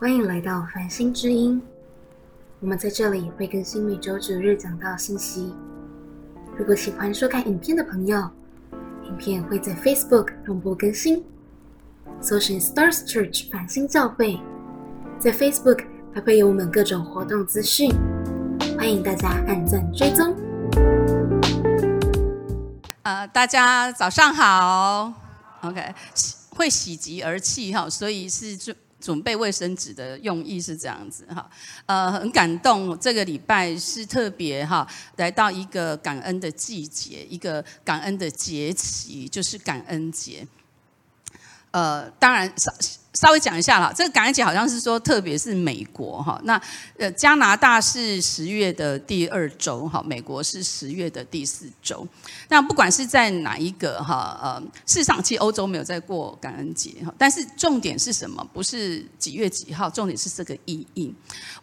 欢迎来到繁星之音。我们在这里会更新每周九日讲道信息。如果喜欢收看影片的朋友，影片会在 Facebook 同步更新，搜寻 Stars Church 繁星教会，在 Facebook 还会有我们各种活动资讯，欢迎大家按赞追踪。呃，大家早上好，OK，会喜极而泣哈，所以是准准备卫生纸的用意是这样子哈，呃，很感动，这个礼拜是特别哈，来到一个感恩的季节，一个感恩的节期，就是感恩节。呃，当然稍微讲一下啦，这个感恩节好像是说，特别是美国哈，那呃加拿大是十月的第二周哈，美国是十月的第四周。那不管是在哪一个哈呃，事实上其实欧洲没有在过感恩节哈，但是重点是什么？不是几月几号，重点是这个意义。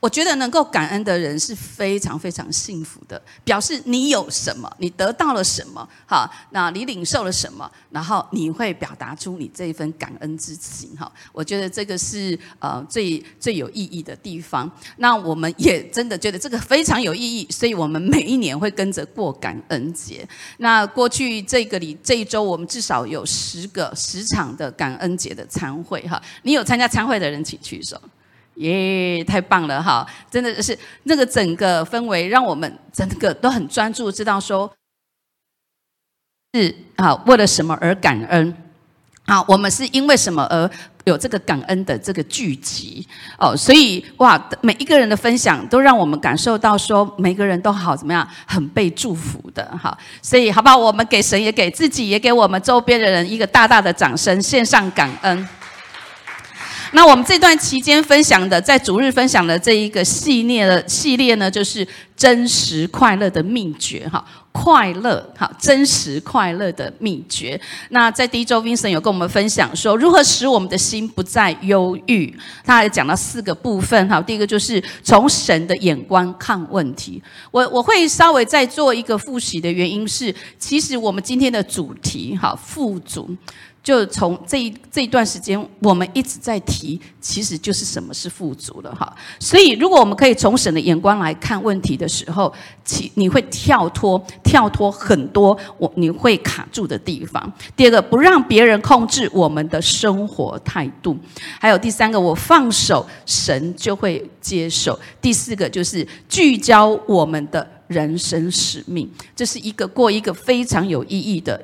我觉得能够感恩的人是非常非常幸福的，表示你有什么，你得到了什么，哈，那你领受了什么，然后你会表达出你这一份感恩之情哈。我觉得这个是呃最最有意义的地方。那我们也 真的觉得这个非常有意义，所以我们每一年会跟着过感恩节。那过去这个里这一周，我们至少有十个十场的感恩节的参会哈。你有参加参会的人，请举手。耶，太棒了哈！真的是那个整个氛围，让我们整个都很专注，知道说是啊，为了什么而感恩。好，我们是因为什么而有这个感恩的这个聚集哦？所以哇，每一个人的分享都让我们感受到说，每个人都好怎么样，很被祝福的哈。所以好不好？我们给神，也给自己，也给我们周边的人一个大大的掌声，献上感恩。那我们这段期间分享的，在主日分享的这一个系列的系列呢，就是真实快乐的秘诀哈。快乐，好，真实快乐的秘诀。那在第一周，Vincent 有跟我们分享说，如何使我们的心不再忧郁。他还讲了四个部分，哈，第一个就是从神的眼光看问题。我我会稍微再做一个复习的原因是，其实我们今天的主题，哈，富足。就从这一这一段时间，我们一直在提，其实就是什么是富足了哈。所以，如果我们可以从神的眼光来看问题的时候，其你会跳脱跳脱很多我你会卡住的地方。第二个，不让别人控制我们的生活态度。还有第三个，我放手，神就会接受。第四个就是聚焦我们的人生使命，这是一个过一个非常有意义的。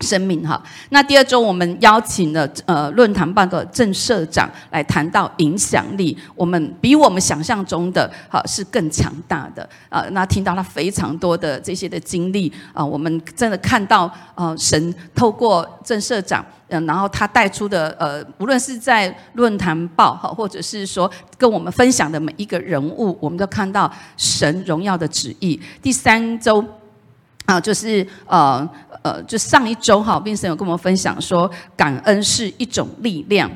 生命哈，那第二周我们邀请了呃论坛办的郑社长来谈到影响力，我们比我们想象中的哈是更强大的啊。那听到他非常多的这些的经历啊，我们真的看到呃神透过郑社长，嗯，然后他带出的呃，无论是在论坛报哈，或者是说跟我们分享的每一个人物，我们都看到神荣耀的旨意。第三周啊，就是呃。呃，就上一周哈，冰神有跟我们分享说，感恩是一种力量。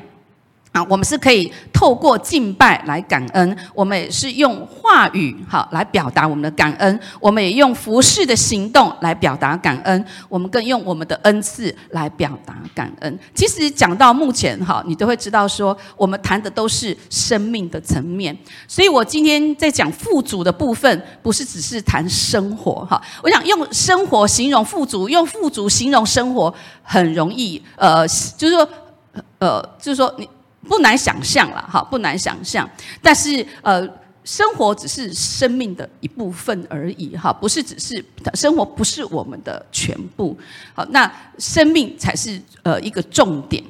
啊，我们是可以透过敬拜来感恩，我们也是用话语好来表达我们的感恩，我们也用服饰的行动来表达感恩，我们更用我们的恩赐来表达感恩。其实讲到目前哈，你都会知道说，我们谈的都是生命的层面。所以我今天在讲富足的部分，不是只是谈生活哈。我想用生活形容富足，用富足形容生活很容易，呃，就是说，呃，就是说你。不难想象了，哈，不难想象。但是，呃，生活只是生命的一部分而已，哈，不是只是生活不是我们的全部。好，那生命才是呃一个重点。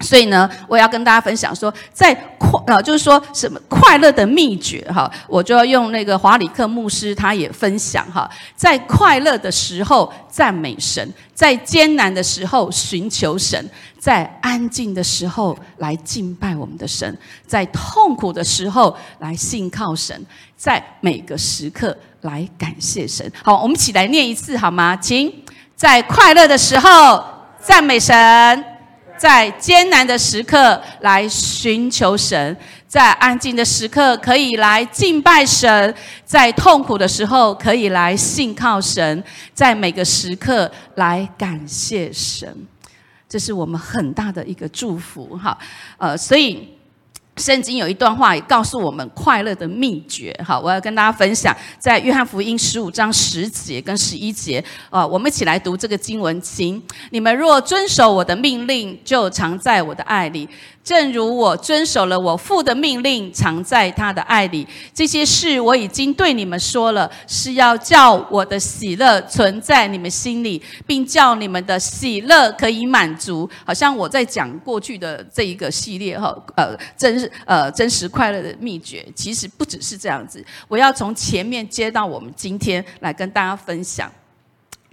所以呢，我要跟大家分享说，在快呃，就是说什么快乐的秘诀哈，我就要用那个华里克牧师，他也分享哈，在快乐的时候赞美神，在艰难的时候寻求神，在安静的时候来敬拜我们的神，在痛苦的时候来信靠神，在每个时刻来感谢神。好，我们一起来念一次好吗？请在快乐的时候赞美神。在艰难的时刻来寻求神，在安静的时刻可以来敬拜神，在痛苦的时候可以来信靠神，在每个时刻来感谢神，这是我们很大的一个祝福哈。呃，所以圣经有一段话也告诉我们快乐的秘诀，好，我要跟大家分享，在约翰福音十五章十节跟十一节，啊，我们一起来读这个经文，请你们若遵守我的命令，就常在我的爱里。正如我遵守了我父的命令，藏在他的爱里，这些事我已经对你们说了，是要叫我的喜乐存在你们心里，并叫你们的喜乐可以满足。好像我在讲过去的这一个系列哈，呃，真呃真实快乐的秘诀，其实不只是这样子。我要从前面接到我们今天来跟大家分享。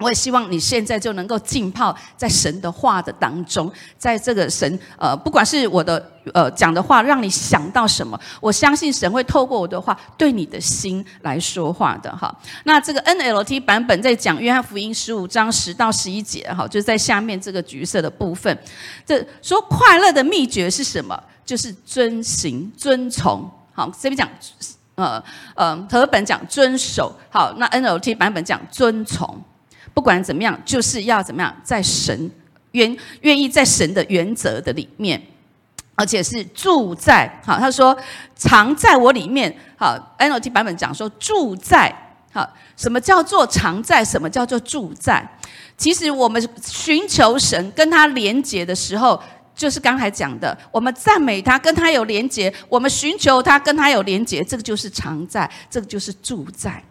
我也希望你现在就能够浸泡在神的话的当中，在这个神呃，不管是我的呃讲的话，让你想到什么，我相信神会透过我的话对你的心来说话的哈。那这个 NLT 版本在讲约翰福音十五章十到十一节哈，就是在下面这个橘色的部分，这说快乐的秘诀是什么？就是遵行、遵从。好，这边讲呃呃，和本讲遵守，好，那 NLT 版本讲遵从。不管怎么样，就是要怎么样，在神愿愿意在神的原则的里面，而且是住在好。他说常在我里面。好，NLT 版本讲说住在好。什么叫做常在？什么叫做住在？其实我们寻求神跟他连结的时候，就是刚才讲的，我们赞美他，跟他有连结；我们寻求他，跟他有连结，这个就是常在，这个就是住在。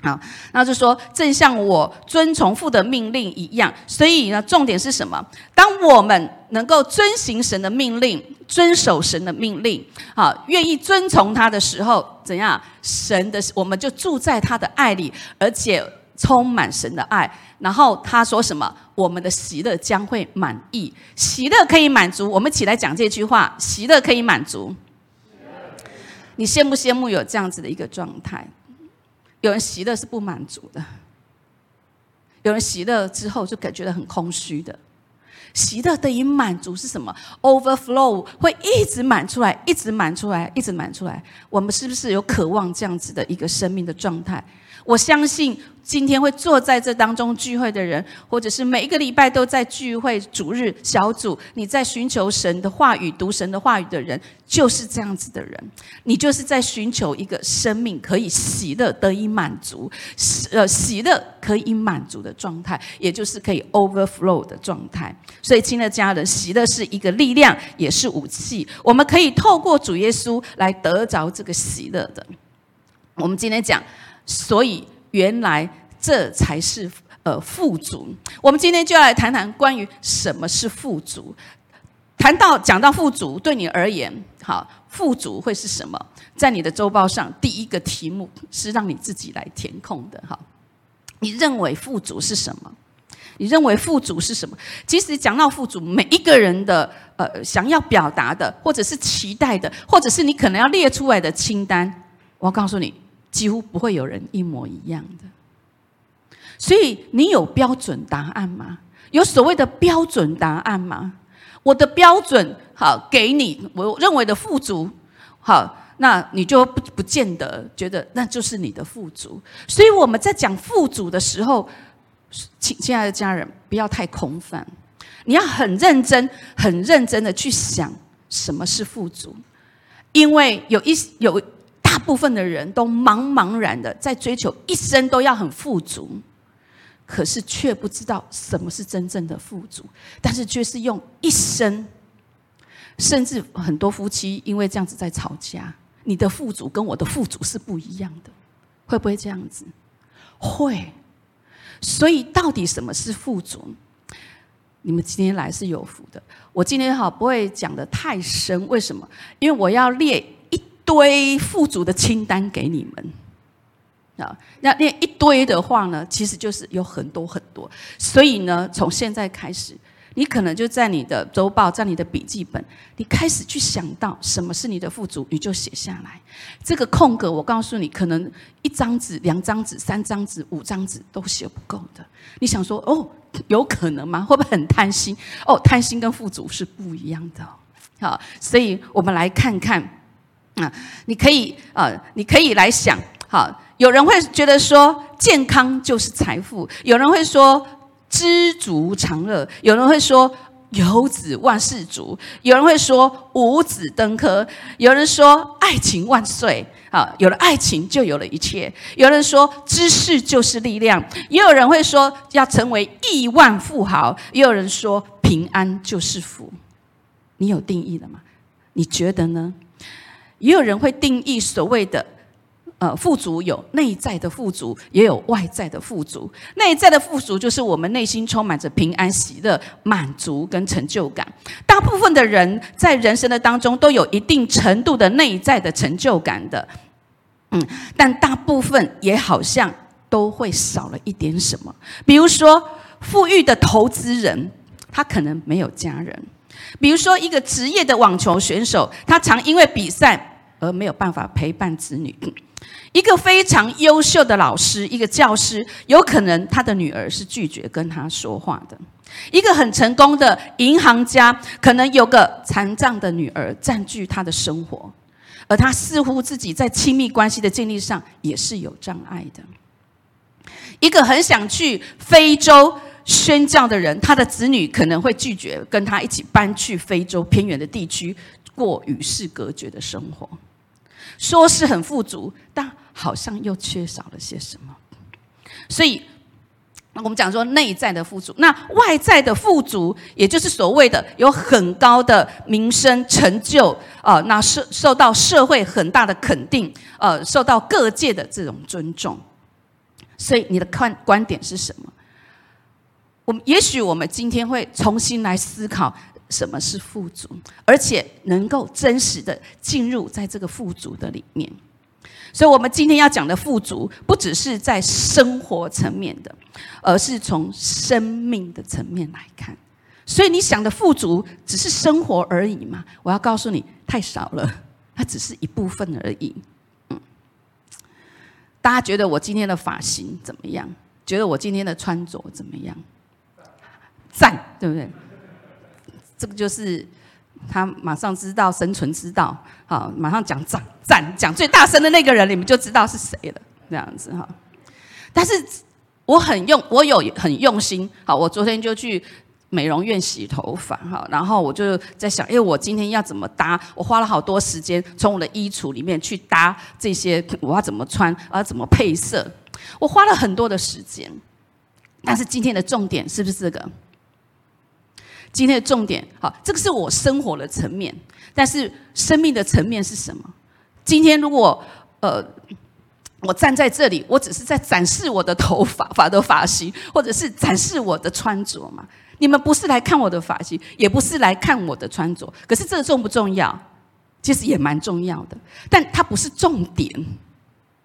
好，那就说正像我遵从父的命令一样，所以呢，重点是什么？当我们能够遵行神的命令，遵守神的命令，好，愿意遵从他的时候，怎样？神的我们就住在他的爱里，而且充满神的爱。然后他说什么？我们的喜乐将会满意，喜乐可以满足。我们起来讲这句话：喜乐可以满足。你羡不羡慕有这样子的一个状态？有人喜乐是不满足的，有人喜乐之后就感觉到很空虚的。喜乐等于满足是什么？Overflow 会一直满出来，一直满出来，一直满出来。我们是不是有渴望这样子的一个生命的状态？我相信。今天会坐在这当中聚会的人，或者是每一个礼拜都在聚会主日小组，你在寻求神的话语、读神的话语的人，就是这样子的人。你就是在寻求一个生命可以喜乐得以满足，喜呃，喜乐可以满足的状态，也就是可以 overflow 的状态。所以，亲爱的家人，喜乐是一个力量，也是武器。我们可以透过主耶稣来得着这个喜乐的。我们今天讲，所以。原来这才是呃富足。我们今天就要来谈谈关于什么是富足。谈到讲到富足，对你而言，好，富足会是什么？在你的周报上，第一个题目是让你自己来填空的。哈，你认为富足是什么？你认为富足是什么？其实讲到富足，每一个人的呃想要表达的，或者是期待的，或者是你可能要列出来的清单，我告诉你。几乎不会有人一模一样的，所以你有标准答案吗？有所谓的标准答案吗？我的标准好给你，我认为的富足好，那你就不不见得觉得那就是你的富足。所以我们在讲富足的时候，请亲爱的家人不要太空泛，你要很认真、很认真的去想什么是富足，因为有一有。部分的人都茫茫然的在追求一生都要很富足，可是却不知道什么是真正的富足，但是却是用一生，甚至很多夫妻因为这样子在吵架。你的富足跟我的富足是不一样的，会不会这样子？会。所以到底什么是富足？你们今天来是有福的。我今天哈不会讲的太深，为什么？因为我要列。堆富足的清单给你们啊！那那一堆的话呢，其实就是有很多很多。所以呢，从现在开始，你可能就在你的周报、在你的笔记本，你开始去想到什么是你的富足，你就写下来。这个空格，我告诉你，可能一张纸、两张纸、三张纸、五张纸都写不够的。你想说哦，有可能吗？会不会很贪心？哦，贪心跟富足是不一样的。好，所以我们来看看。啊，你可以啊，你可以来想，好，有人会觉得说健康就是财富，有人会说知足常乐，有人会说有子万事足，有人会说五子登科，有人说爱情万岁好，有了爱情就有了一切。有人说知识就是力量，也有人会说要成为亿万富豪，也有人说平安就是福。你有定义了吗？你觉得呢？也有人会定义所谓的。呃，富足有内在的富足，也有外在的富足。内在的富足就是我们内心充满着平安、喜乐、满足跟成就感。大部分的人在人生的当中都有一定程度的内在的成就感的，嗯，但大部分也好像都会少了一点什么。比如说，富裕的投资人，他可能没有家人；比如说，一个职业的网球选手，他常因为比赛而没有办法陪伴子女。一个非常优秀的老师，一个教师，有可能他的女儿是拒绝跟他说话的；一个很成功的银行家，可能有个残障的女儿占据他的生活，而他似乎自己在亲密关系的建立上也是有障碍的。一个很想去非洲宣教的人，他的子女可能会拒绝跟他一起搬去非洲偏远的地区过与世隔绝的生活。说是很富足，但好像又缺少了些什么。所以，我们讲说内在的富足，那外在的富足，也就是所谓的有很高的名声成就呃，那受受到社会很大的肯定，呃，受到各界的这种尊重。所以，你的看观点是什么？我们也许我们今天会重新来思考。什么是富足，而且能够真实的进入在这个富足的里面。所以，我们今天要讲的富足，不只是在生活层面的，而是从生命的层面来看。所以，你想的富足只是生活而已吗？我要告诉你，太少了，它只是一部分而已。嗯，大家觉得我今天的发型怎么样？觉得我今天的穿着怎么样？赞，对不对？这个就是他马上知道生存之道，好，马上讲赞赞，讲最大声的那个人，你们就知道是谁了，这样子哈。但是我很用，我有很用心，好，我昨天就去美容院洗头发，哈，然后我就在想，因为我今天要怎么搭，我花了好多时间从我的衣橱里面去搭这些，我要怎么穿，要怎么配色，我花了很多的时间。但是今天的重点是不是这个？今天的重点，好，这个是我生活的层面，但是生命的层面是什么？今天如果呃，我站在这里，我只是在展示我的头发、发的发型，或者是展示我的穿着嘛？你们不是来看我的发型，也不是来看我的穿着，可是这重不重要？其实也蛮重要的，但它不是重点，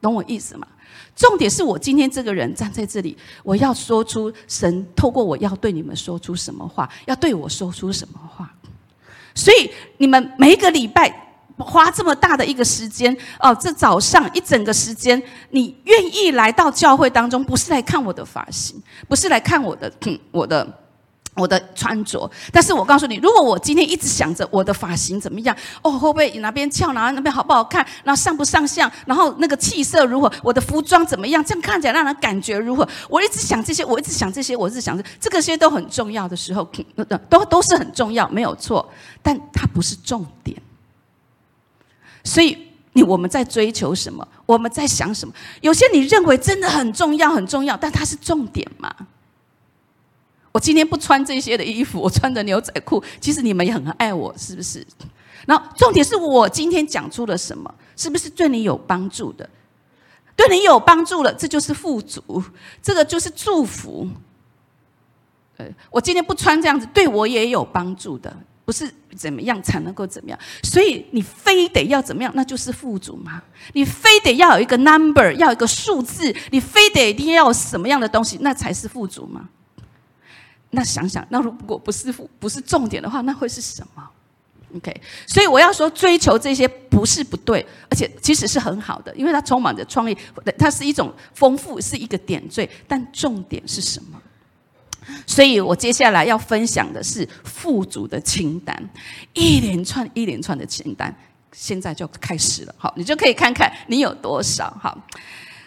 懂我意思吗？重点是我今天这个人站在这里，我要说出神透过我要对你们说出什么话，要对我说出什么话。所以你们每一个礼拜花这么大的一个时间哦，这早上一整个时间，你愿意来到教会当中，不是来看我的发型，不是来看我的我的。我的穿着，但是我告诉你，如果我今天一直想着我的发型怎么样，哦，会不会哪边翘，哪那边好不好看，然后上不上相，然后那个气色如何，我的服装怎么样，这样看起来让人感觉如何？我一直想这些，我一直想这些，我一直想这，这个些都很重要的时候，都都是很重要，没有错，但它不是重点。所以你我们在追求什么？我们在想什么？有些你认为真的很重要，很重要，但它是重点吗？我今天不穿这些的衣服，我穿着牛仔裤。其实你们也很爱我，是不是？然后重点是我今天讲出了什么，是不是对你有帮助的？对你有帮助了，这就是富足，这个就是祝福。呃，我今天不穿这样子，对我也有帮助的，不是怎么样才能够怎么样？所以你非得要怎么样，那就是富足吗？你非得要有一个 number，要有一个数字，你非得一定要什么样的东西，那才是富足吗？那想想，那如果不是不是重点的话，那会是什么？OK，所以我要说，追求这些不是不对，而且其实是很好的，因为它充满着创意，它是一种丰富，是一个点缀。但重点是什么？所以我接下来要分享的是富足的清单，一连串一连串的清单，现在就开始了。好，你就可以看看你有多少。好，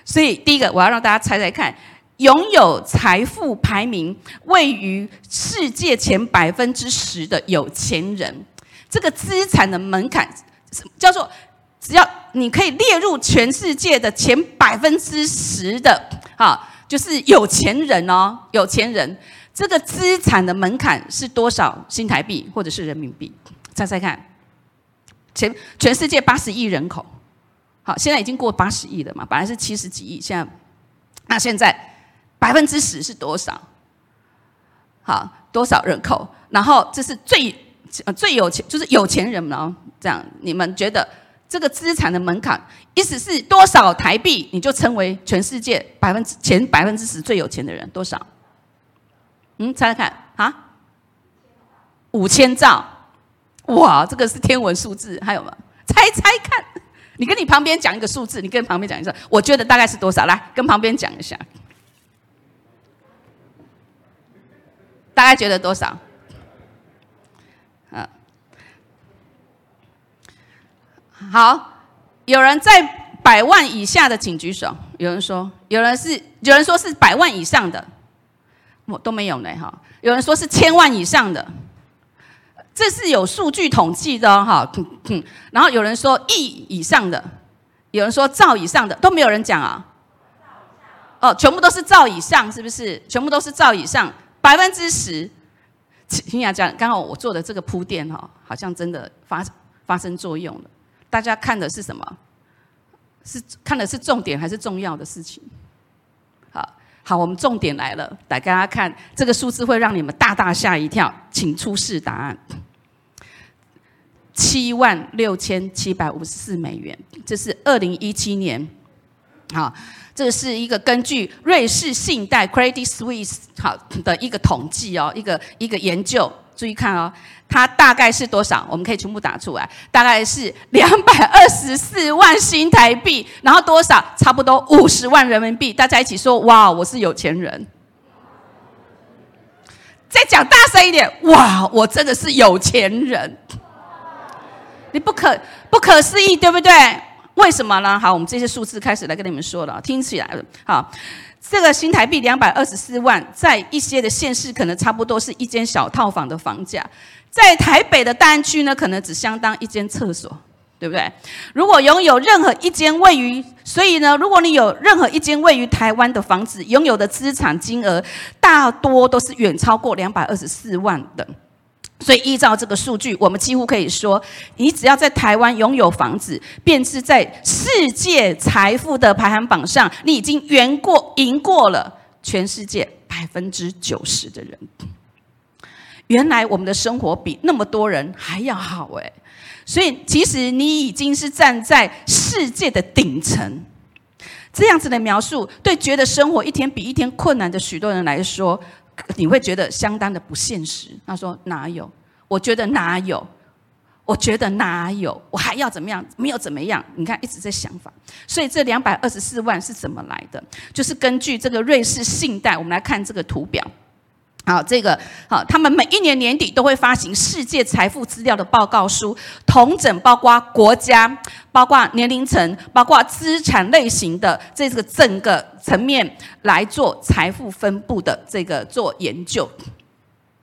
所以第一个，我要让大家猜猜看。拥有财富排名位于世界前百分之十的有钱人。这个资产的门槛叫做，只要你可以列入全世界的前百分之十的，哈，就是有钱人哦，有钱人。这个资产的门槛是多少新台币或者是人民币？猜猜看，全全世界八十亿人口，好，现在已经过八十亿了嘛？本来是七十几亿，现在，那现在百分之十是多少？好，多少人口？然后这是最最有钱，就是有钱人哦。这样，你们觉得这个资产的门槛，意思是多少台币，你就称为全世界百分之前百分之十最有钱的人？多少？嗯，猜猜看啊，五千兆，哇，这个是天文数字，还有吗？猜猜看，你跟你旁边讲一个数字，你跟旁边讲一下，我觉得大概是多少？来，跟旁边讲一下，大概觉得多少？嗯，好，有人在百万以下的请举手。有人说，有人是，有人说是百万以上的。我都没有呢，哈！有人说是千万以上的，这是有数据统计的哈。然后有人说亿以上的，有人说兆以上的，都没有人讲啊。哦，全部都是兆以上，是不是？全部都是兆以上，百分之十。听雅讲，刚好我做的这个铺垫哈，好像真的发发生作用了。大家看的是什么？是看的是重点还是重要的事情？好，我们重点来了，来大家看这个数字会让你们大大吓一跳，请出示答案。七万六千七百五十四美元，这是二零一七年，好，这是一个根据瑞士信贷 Credit Suisse 好的一个统计哦，一个一个研究。注意看哦，它大概是多少？我们可以全部打出来，大概是两百二十四万新台币，然后多少？差不多五十万人民币。大家一起说：哇，我是有钱人！再讲大声一点，哇，我真的是有钱人！你不可不可思议，对不对？为什么呢？好，我们这些数字开始来跟你们说了，听起来了，好。这个新台币两百二十四万，在一些的县市可能差不多是一间小套房的房价，在台北的大安区呢，可能只相当一间厕所，对不对？如果拥有任何一间位于，所以呢，如果你有任何一间位于台湾的房子，拥有的资产金额大多都是远超过两百二十四万的。所以依照这个数据，我们几乎可以说，你只要在台湾拥有房子，便是在世界财富的排行榜上，你已经圆过赢过了全世界百分之九十的人。原来我们的生活比那么多人还要好诶，所以其实你已经是站在世界的顶层。这样子的描述，对觉得生活一天比一天困难的许多人来说。你会觉得相当的不现实。他说：“哪有？我觉得哪有？我觉得哪有？我还要怎么样？没有怎么样？你看，一直在想法。所以这两百二十四万是怎么来的？就是根据这个瑞士信贷，我们来看这个图表。”好，这个好，他们每一年年底都会发行世界财富资料的报告书，同整包括国家、包括年龄层、包括资产类型的这个整个层面来做财富分布的这个做研究。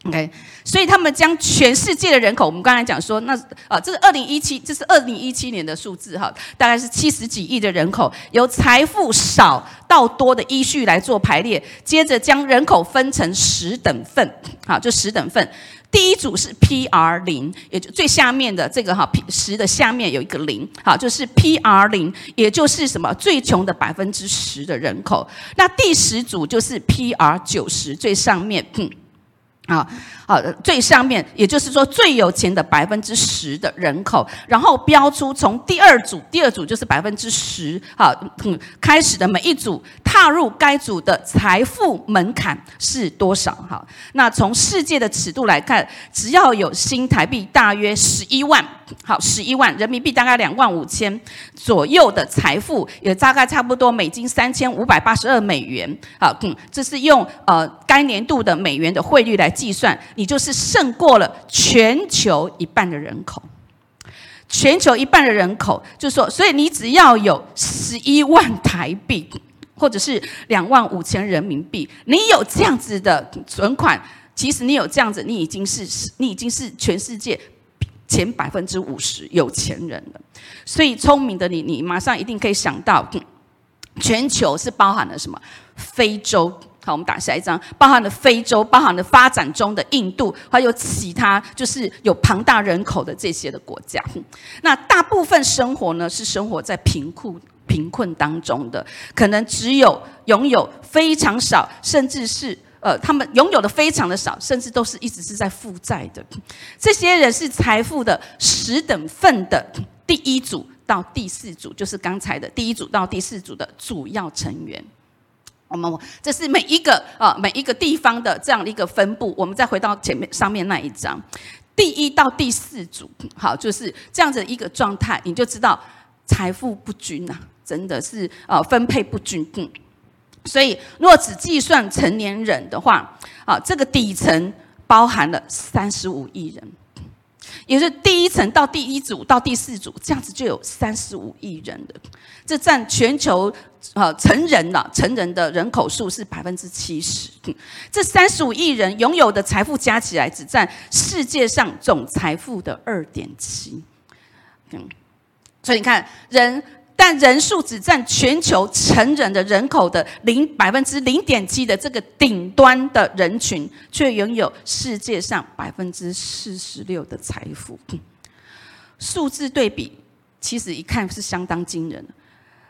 OK，所以他们将全世界的人口，我们刚才讲说，那啊，这是二零一七，这是二零一七年的数字哈，大概是七十几亿的人口，由财富少到多的依序来做排列，接着将人口分成十等份，好，就十等份，第一组是 PR 零，也就最下面的这个哈，P 十的下面有一个零，好，就是 PR 零，也就是什么最穷的百分之十的人口，那第十组就是 PR 九十，最上面。啊，好，最上面，也就是说最有钱的百分之十的人口，然后标出从第二组，第二组就是百分之十，好，开始的每一组踏入该组的财富门槛是多少？哈，那从世界的尺度来看，只要有新台币大约十一万，好，十一万人民币大概两万五千左右的财富，也大概差不多美金三千五百八十二美元，好，嗯，这是用呃该年度的美元的汇率来。计算你就是胜过了全球一半的人口，全球一半的人口，就是说，所以你只要有十一万台币，或者是两万五千人民币，你有这样子的存款，其实你有这样子，你已经是你已经是全世界前百分之五十有钱人了。所以聪明的你，你马上一定可以想到，全球是包含了什么？非洲。好，我们打下一张，包含了非洲，包含了发展中的印度，还有其他就是有庞大人口的这些的国家。那大部分生活呢，是生活在贫困贫困当中的，可能只有拥有非常少，甚至是呃，他们拥有的非常的少，甚至都是一直是在负债的。这些人是财富的十等份的第一组到第四组，就是刚才的第一组到第四组的主要成员。我们这是每一个啊每一个地方的这样的一个分布。我们再回到前面上面那一张，第一到第四组，好，就是这样子一个状态，你就知道财富不均呐，真的是呃分配不均。嗯，所以如果只计算成年人的话，啊，这个底层包含了三十五亿人，也是第一层到第一组到第四组，这样子就有三十五亿人的，这占全球。啊，成人了，成人的人口数是百分之七十。这三十五亿人拥有的财富加起来，只占世界上总财富的二点七。嗯，所以你看，人但人数只占全球成人的人口的零百分之零点七的这个顶端的人群，却拥有世界上百分之四十六的财富。数字对比，其实一看是相当惊人。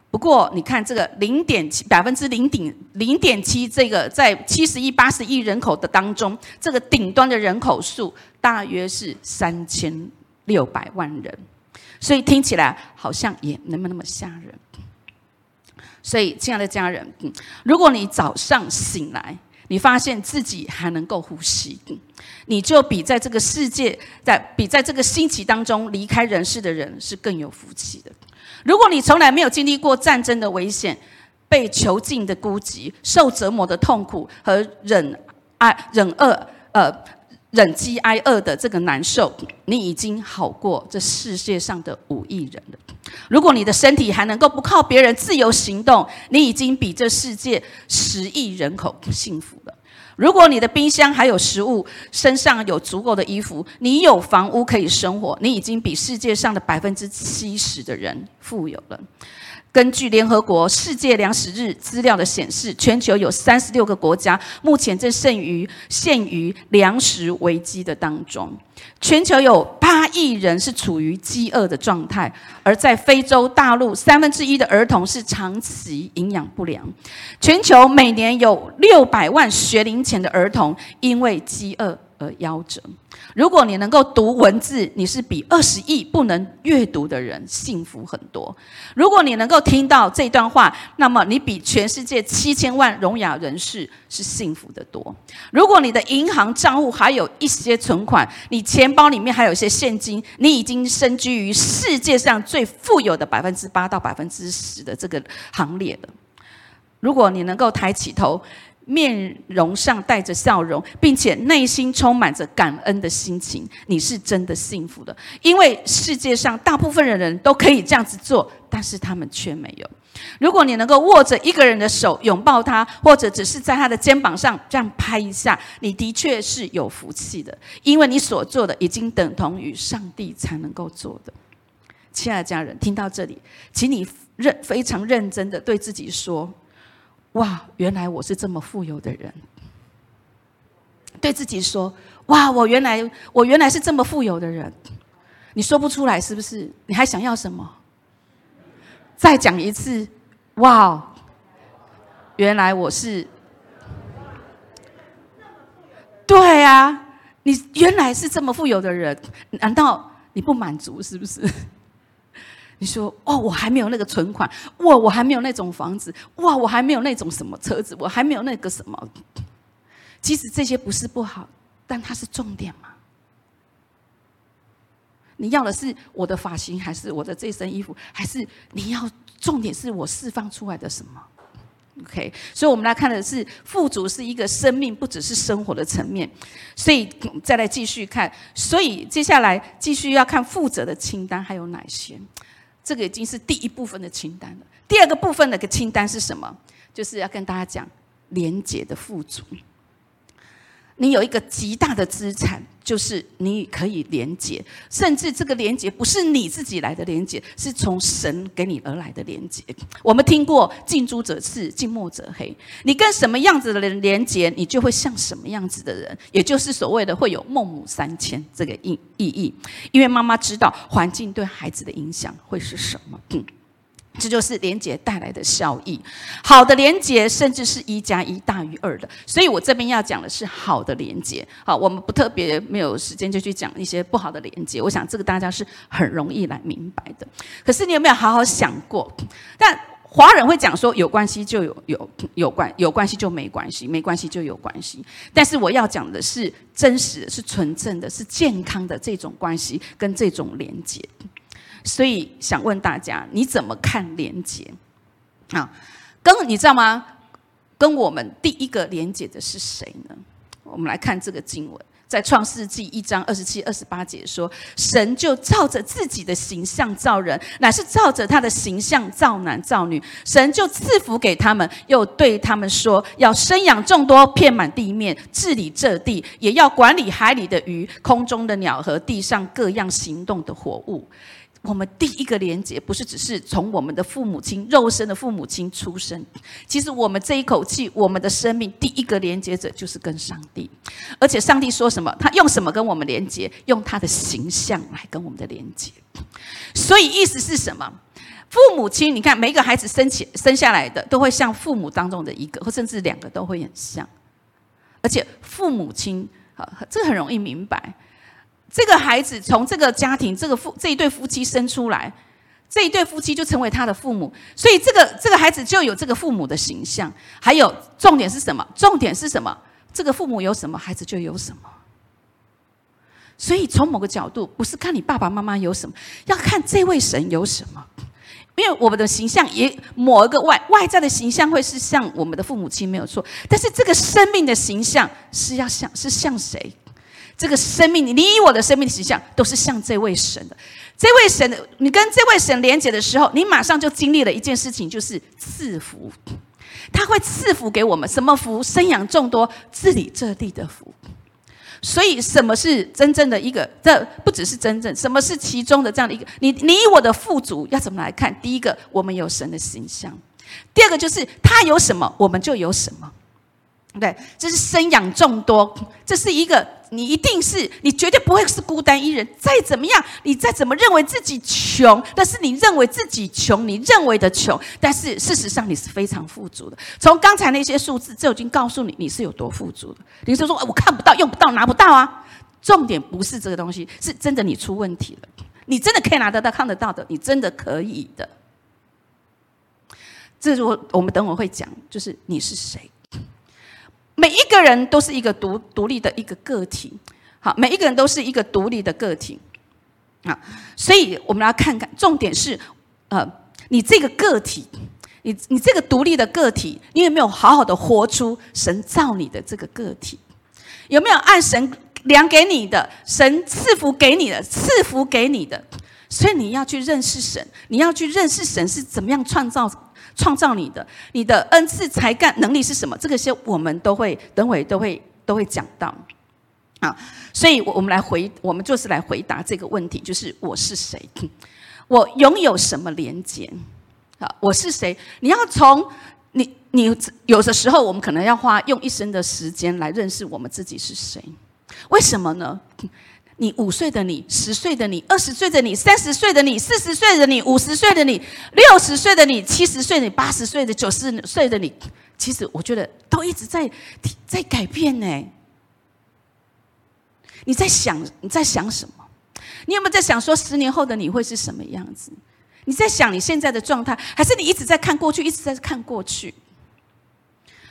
不过，你看这个零点七百分之零点零点七，这个在七十亿八十亿人口的当中，这个顶端的人口数大约是三千六百万人，所以听起来好像也那么那么吓人。所以，亲爱的家人，如果你早上醒来，你发现自己还能够呼吸，你就比在这个世界，在比在这个星期当中离开人世的人是更有福气的。如果你从来没有经历过战争的危险、被囚禁的孤寂、受折磨的痛苦和忍爱忍饿呃忍饥挨饿的这个难受，你已经好过这世界上的五亿人了。如果你的身体还能够不靠别人自由行动，你已经比这世界十亿人口幸福了。如果你的冰箱还有食物，身上有足够的衣服，你有房屋可以生活，你已经比世界上的百分之七十的人富有了。根据联合国世界粮食日资料的显示，全球有三十六个国家目前正剩余陷于粮食危机的当中。全球有八亿人是处于饥饿的状态，而在非洲大陆，三分之一的儿童是长期营养不良。全球每年有六百万学龄前的儿童因为饥饿而夭折。如果你能够读文字，你是比二十亿不能阅读的人幸福很多。如果你能够听到这段话，那么你比全世界七千万聋哑人士是幸福的多。如果你的银行账户还有一些存款，你钱包里面还有一些现金，你已经身居于世界上最富有的百分之八到百分之十的这个行列了。如果你能够抬起头。面容上带着笑容，并且内心充满着感恩的心情，你是真的幸福的。因为世界上大部分的人都可以这样子做，但是他们却没有。如果你能够握着一个人的手，拥抱他，或者只是在他的肩膀上这样拍一下，你的确是有福气的，因为你所做的已经等同于上帝才能够做的。亲爱的家人，听到这里，请你认非常认真的对自己说。哇，原来我是这么富有的人。对自己说：“哇，我原来我原来是这么富有的人。”你说不出来是不是？你还想要什么？再讲一次：“哇，原来我是……对啊，你原来是这么富有的人，难道你不满足是不是？”你说哦，我还没有那个存款，哇，我还没有那种房子，哇，我还没有那种什么车子，我还没有那个什么。其实这些不是不好，但它是重点嘛？你要的是我的发型，还是我的这身衣服，还是你要重点是我释放出来的什么？OK，所以我们来看的是富足是一个生命，不只是生活的层面。所以再来继续看，所以接下来继续要看负责的清单还有哪些？这个已经是第一部分的清单了。第二个部分的个清单是什么？就是要跟大家讲廉洁的富足。你有一个极大的资产，就是你可以连接，甚至这个连接不是你自己来的连接，是从神给你而来的连接。我们听过“近朱者赤，近墨者黑”，你跟什么样子的人连接，你就会像什么样子的人，也就是所谓的会有孟母三迁这个意意义。因为妈妈知道环境对孩子的影响会是什么。这就是连结带来的效益，好的连结甚至是一加一大于二的，所以我这边要讲的是好的连结。好，我们不特别没有时间就去讲一些不好的连结，我想这个大家是很容易来明白的。可是你有没有好好想过？但华人会讲说有关系就有有有关有关系就没关系，没关系就有关系。但是我要讲的是真实的是纯正的是健康的这种关系跟这种连结。所以想问大家，你怎么看连结？啊，跟你知道吗？跟我们第一个连结的是谁呢？我们来看这个经文，在创世纪一章二十七、二十八节说：“神就照着自己的形象造人，乃是照着他的形象造男造女。神就赐福给他们，又对他们说：要生养众多，遍满地面，治理这地，也要管理海里的鱼、空中的鸟和地上各样行动的活物。”我们第一个连接不是只是从我们的父母亲肉身的父母亲出生，其实我们这一口气，我们的生命第一个连接者就是跟上帝，而且上帝说什么，他用什么跟我们连接？用他的形象来跟我们的连接。所以意思是什么？父母亲，你看每一个孩子生起生下来的，都会像父母当中的一个，或甚至两个都会很像，而且父母亲啊，这个很容易明白。这个孩子从这个家庭，这个夫这一对夫妻生出来，这一对夫妻就成为他的父母，所以这个这个孩子就有这个父母的形象。还有重点是什么？重点是什么？这个父母有什么，孩子就有什么。所以从某个角度，不是看你爸爸妈妈有什么，要看这位神有什么。因为我们的形象也某一个外外在的形象会是像我们的父母亲没有错，但是这个生命的形象是要像是像谁？这个生命，你以我的生命形象，都是像这位神的。这位神的，你跟这位神连接的时候，你马上就经历了一件事情，就是赐福。他会赐福给我们什么福？生养众多，治理这地的福。所以，什么是真正的一个？这不只是真正，什么是其中的这样的一个？你你以我的富足要怎么来看？第一个，我们有神的形象；第二个，就是他有什么，我们就有什么。对，这是生养众多，这是一个。你一定是，你绝对不会是孤单一人。再怎么样，你再怎么认为自己穷，但是你认为自己穷，你认为的穷，但是事实上你是非常富足的。从刚才那些数字，就已经告诉你你是有多富足的。你就说，我看不到，用不到，拿不到啊。重点不是这个东西，是真的你出问题了。你真的可以拿得到、看得到的，你真的可以的。这是我我们等会会讲，就是你是谁。每一个人都是一个独独立的一个个体，好，每一个人都是一个独立的个体，啊，所以我们来看看，重点是，呃，你这个个体，你你这个独立的个体，你有没有好好的活出神造你的这个个体？有没有按神量给你的，神赐福给你的，赐福给你的？所以你要去认识神，你要去认识神是怎么样创造。创造你的，你的恩赐、才干、能力是什么？这个些我们都会等会都会都会讲到，啊，所以，我我们来回，我们就是来回答这个问题，就是我是谁？我拥有什么连接？啊，我是谁？你要从你你有的时候，我们可能要花用一生的时间来认识我们自己是谁？为什么呢？你五岁的你，十岁的你，二十岁的你，三十岁的你，四十岁的你，五十岁的你，六十岁的你，七十岁的你，八十岁的，九十岁的你，其实我觉得都一直在在改变呢。你在想你在想什么？你有没有在想说十年后的你会是什么样子？你在想你现在的状态，还是你一直在看过去，一直在看过去？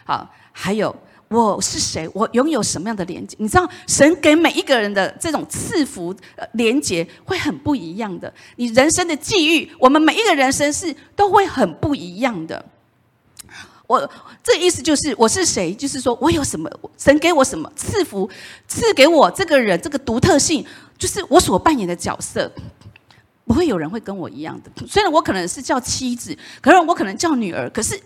好，还有。我是谁？我拥有什么样的连接？你知道，神给每一个人的这种赐福连接会很不一样的。你人生的际遇，我们每一个人生是都会很不一样的。我这意思就是，我是谁？就是说我有什么？神给我什么赐福？赐给我这个人这个独特性，就是我所扮演的角色，不会有人会跟我一样的。虽然我可能是叫妻子，可是我可能叫女儿，可是。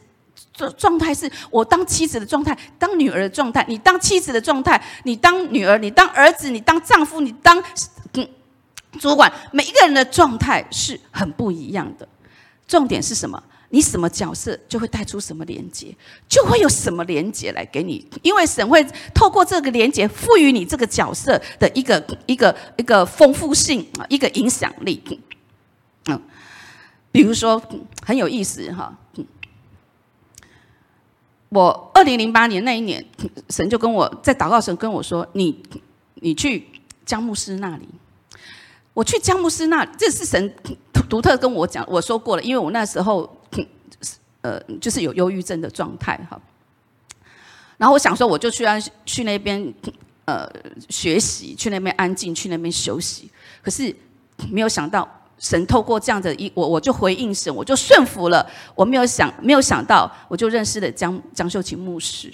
状状态是我当妻子的状态，当女儿的状态，你当妻子的状态，你当女儿，你当儿子，你当丈夫，你当嗯主管，每一个人的状态是很不一样的。重点是什么？你什么角色就会带出什么连接，就会有什么连接来给你，因为神会透过这个连接赋予你这个角色的一个一个一个丰富性啊，一个影响力。嗯，比如说很有意思哈，我二零零八年那一年，神就跟我在祷告，神跟我说：“你你去江牧师那里。”我去江牧师那，这是神独特跟我讲，我说过了，因为我那时候，呃，就是有忧郁症的状态哈。然后我想说，我就去安去那边，呃，学习，去那边安静，去那边休息。可是没有想到，神透过这样的一我，我就回应神，我就顺服了。我没有想，没有想到，我就认识了江江秀琴牧师。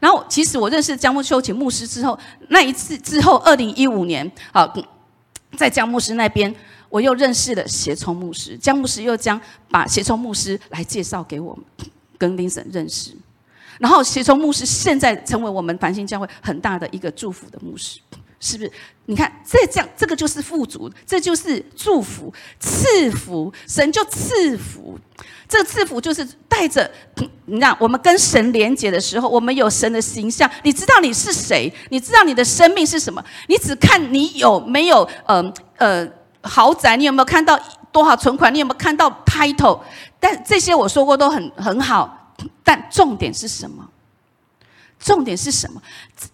然后其实我认识江秀琴牧师之后，那一次之后，二零一五年，好。在江牧师那边，我又认识了协聪牧师。江牧师又将把协聪牧师来介绍给我们，跟林婶认识。然后协聪牧师现在成为我们繁星教会很大的一个祝福的牧师，是不是？你看，这这样，这个就是富足，这就是祝福、赐福。神就赐福，这个赐福就是带着，你看，我们跟神连接的时候，我们有神的形象。你知道你是谁？你知道你的生命是什么？你只看你有没有，呃呃，豪宅？你有没有看到多少存款？你有没有看到 title？但这些我说过都很很好，但重点是什么？重点是什么？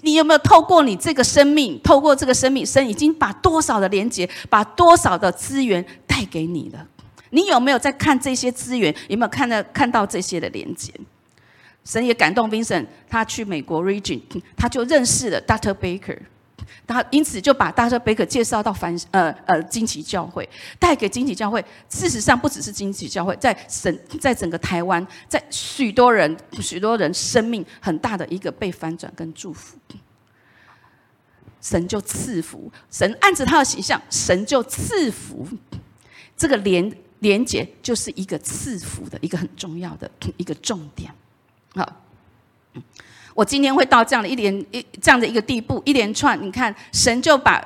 你有没有透过你这个生命，透过这个生命，神已经把多少的连接，把多少的资源带给你了？你有没有在看这些资源？有没有看到看到这些的连接？神也感动 Vincent，他去美国 Region，他就认识了 Dr. Baker。他因此就把大特贝克介绍到凡呃呃惊奇教会，带给惊奇教会。事实上，不只是惊奇教会，在省在整个台湾，在许多人许多人生命很大的一个被翻转跟祝福。神就赐福，神按着他的形象，神就赐福。这个连连接就是一个赐福的一个很重要的一个重点。好。我今天会到这样的一连一这样的一个地步，一连串，你看，神就把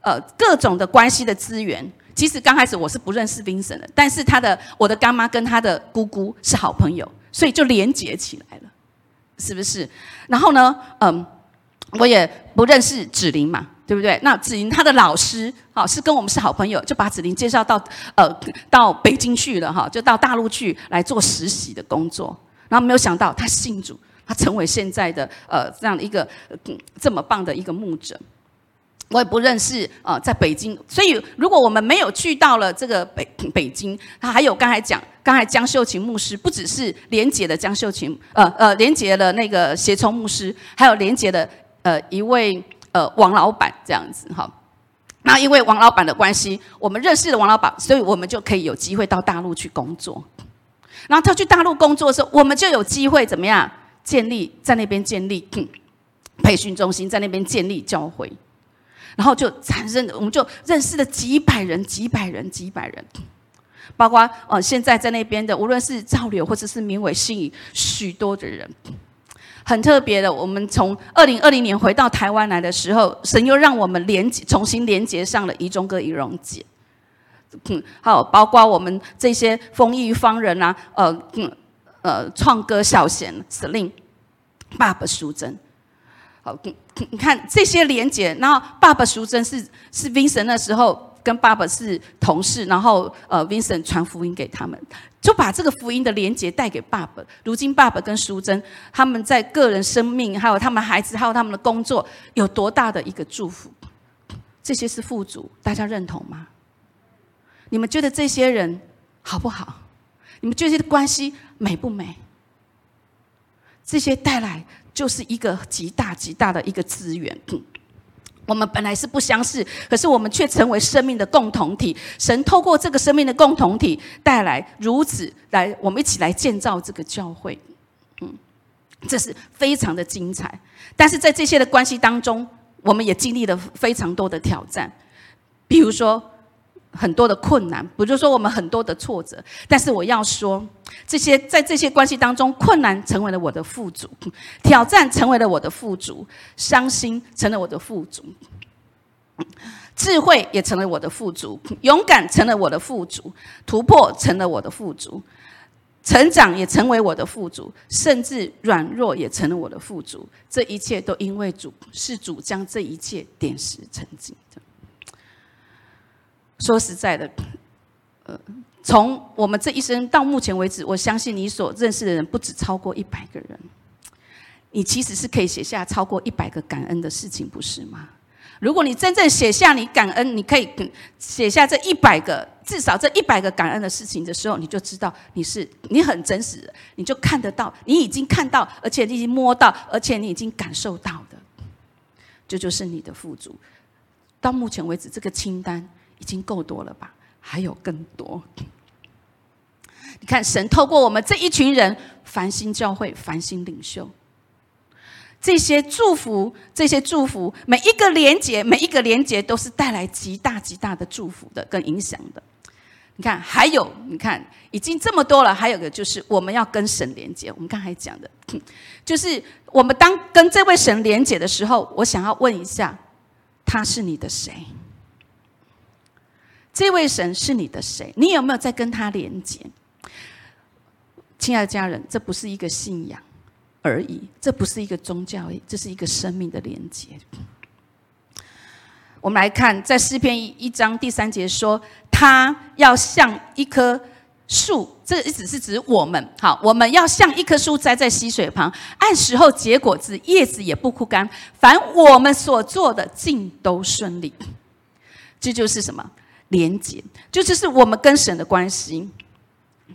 呃各种的关系的资源，其实刚开始我是不认识冰神的，但是他的我的干妈跟他的姑姑是好朋友，所以就连结起来了，是不是？然后呢，嗯，我也不认识子琳嘛，对不对？那子琳她的老师，好是跟我们是好朋友，就把子琳介绍到呃到北京去了哈，就到大陆去来做实习的工作，然后没有想到他信主。他成为现在的呃这样的一个这么棒的一个牧者，我也不认识啊，在北京。所以如果我们没有去到了这个北北京，他还有刚才讲，刚才江秀琴牧师不只是连接的江秀琴，呃呃，连接了那个协聪牧师，还有连接的呃一位呃王老板这样子哈。那因为王老板的关系，我们认识了王老板，所以我们就可以有机会到大陆去工作。然后他去大陆工作的时候，我们就有机会怎么样？建立在那边建立培训中心，在那边建立教会，然后就产生，我们就认识了几百人、几百人、几百人，包括呃现在在那边的，无论是赵柳或者是名伟信，许多的人，很特别的。我们从二零二零年回到台湾来的时候，神又让我们连接，重新连接上了怡中哥、怡荣姐，嗯，好，包括我们这些丰益方人啊，呃，嗯。呃，创歌小贤司令，爸爸淑珍，好，你看这些连结，然后爸爸淑珍是是 Vincent 那时候跟爸爸是同事，然后呃 Vincent 传福音给他们，就把这个福音的连结带给爸爸。如今爸爸跟淑珍他们在个人生命，还有他们孩子，还有他们的工作，有多大的一个祝福？这些是富足，大家认同吗？你们觉得这些人好不好？你们这些关系美不美？这些带来就是一个极大极大的一个资源。我们本来是不相识，可是我们却成为生命的共同体。神透过这个生命的共同体，带来如此来，我们一起来建造这个教会。嗯，这是非常的精彩。但是在这些的关系当中，我们也经历了非常多的挑战，比如说。很多的困难，不就说我们很多的挫折。但是我要说，这些在这些关系当中，困难成为了我的富足，挑战成为了我的富足，伤心成了我的富足，智慧也成了我的富足，勇敢成了我的富足，突破成了我的富足。成长也成为我的富足，甚至软弱也成了我的富足。这一切都因为主是主将这一切点石成金的。说实在的，呃，从我们这一生到目前为止，我相信你所认识的人不止超过一百个人。你其实是可以写下超过一百个感恩的事情，不是吗？如果你真正写下你感恩，你可以写下这一百个，至少这一百个感恩的事情的时候，你就知道你是你很真实，你就看得到，你已经看到，而且你已经摸到，而且你已经感受到的，这就是你的富足。到目前为止，这个清单已经够多了吧？还有更多。你看，神透过我们这一群人，繁星教会、繁星领袖。这些祝福，这些祝福，每一个连接，每一个连接都是带来极大极大的祝福的跟影响的。你看，还有，你看，已经这么多了，还有个就是我们要跟神连接。我们刚才讲的，就是我们当跟这位神连接的时候，我想要问一下，他是你的谁？这位神是你的谁？你有没有在跟他连接？亲爱的家人，这不是一个信仰。而已，这不是一个宗教，这是一个生命的连接。我们来看，在诗篇一章第三节说，他要像一棵树，这个意思是指我们。好，我们要像一棵树栽在溪水旁，按时候结果子，叶子也不枯干。凡我们所做的，尽都顺利。这就是什么连接？就这是我们跟神的关系。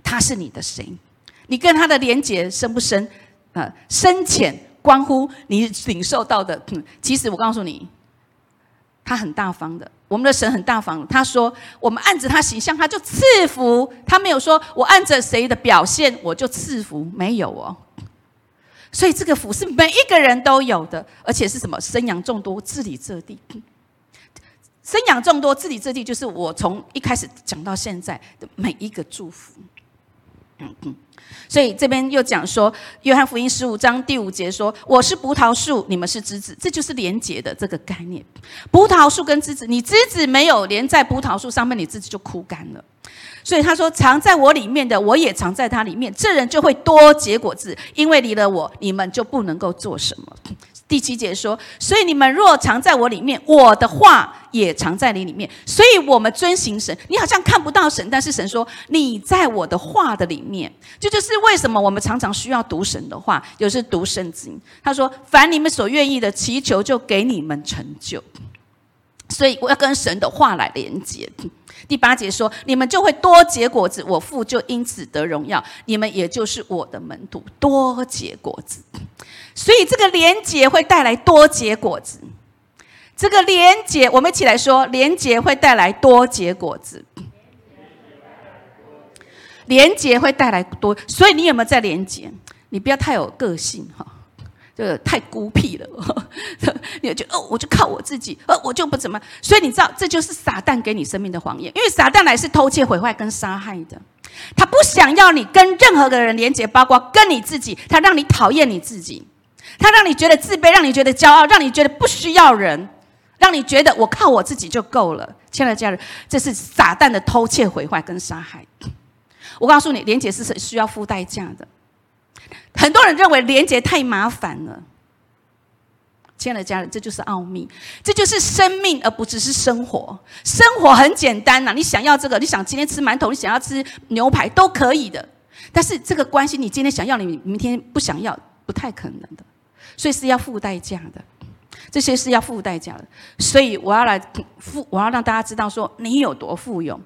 他是你的谁？你跟他的连结深不深？啊，深浅关乎你领受到的。其实我告诉你，他很大方的。我们的神很大方，他说我们按着他形象，他就赐福。他没有说我按着谁的表现我就赐福，没有哦。所以这个福是每一个人都有的，而且是什么？生养众多，治理这地。生养众多，治理这地，就是我从一开始讲到现在的每一个祝福。嗯嗯。所以这边又讲说，《约翰福音》十五章第五节说：“我是葡萄树，你们是枝子。”这就是连结的这个概念。葡萄树跟枝子，你枝子没有连在葡萄树上面，你枝子就枯干了。所以他说：“藏在我里面的，我也藏在他里面。这人就会多结果子，因为离了我，你们就不能够做什么。”第七节说：“所以你们若藏在我里面，我的话也藏在你里面。所以我们遵行神。你好像看不到神，但是神说你在我的话的里面。这就是为什么我们常常需要读神的话，有时读圣经。他说：凡你们所愿意的祈求，就给你们成就。所以我要跟神的话来连接。第八节说：你们就会多结果子，我父就因此得荣耀。你们也就是我的门徒，多结果子。”所以这个连结会带来多结果子。这个连结，我们一起来说，连结会带来多结果子。连结会带来多，所以你有没有在连结？你不要太有个性哈，这个太孤僻了。你就哦，我就靠我自己，呃，我就不怎么。所以你知道，这就是撒旦给你生命的谎言，因为撒旦乃是偷窃、毁坏跟杀害的。他不想要你跟任何个人连接，包括跟你自己，他让你讨厌你自己。他让你觉得自卑，让你觉得骄傲，让你觉得不需要人，让你觉得我靠我自己就够了。亲爱的家人，这是撒旦的偷窃、毁坏跟杀害。我告诉你，连结是需要付代价的。很多人认为连结太麻烦了。亲爱的家人，这就是奥秘，这就是生命，而不只是生活。生活很简单呐，你想要这个，你想今天吃馒头，你想要吃牛排都可以的。但是这个关系，你今天想要，你明天不想要，不太可能的。所以是要付代价的，这些是要付代价的。所以我要来付，我要让大家知道说你有多富有。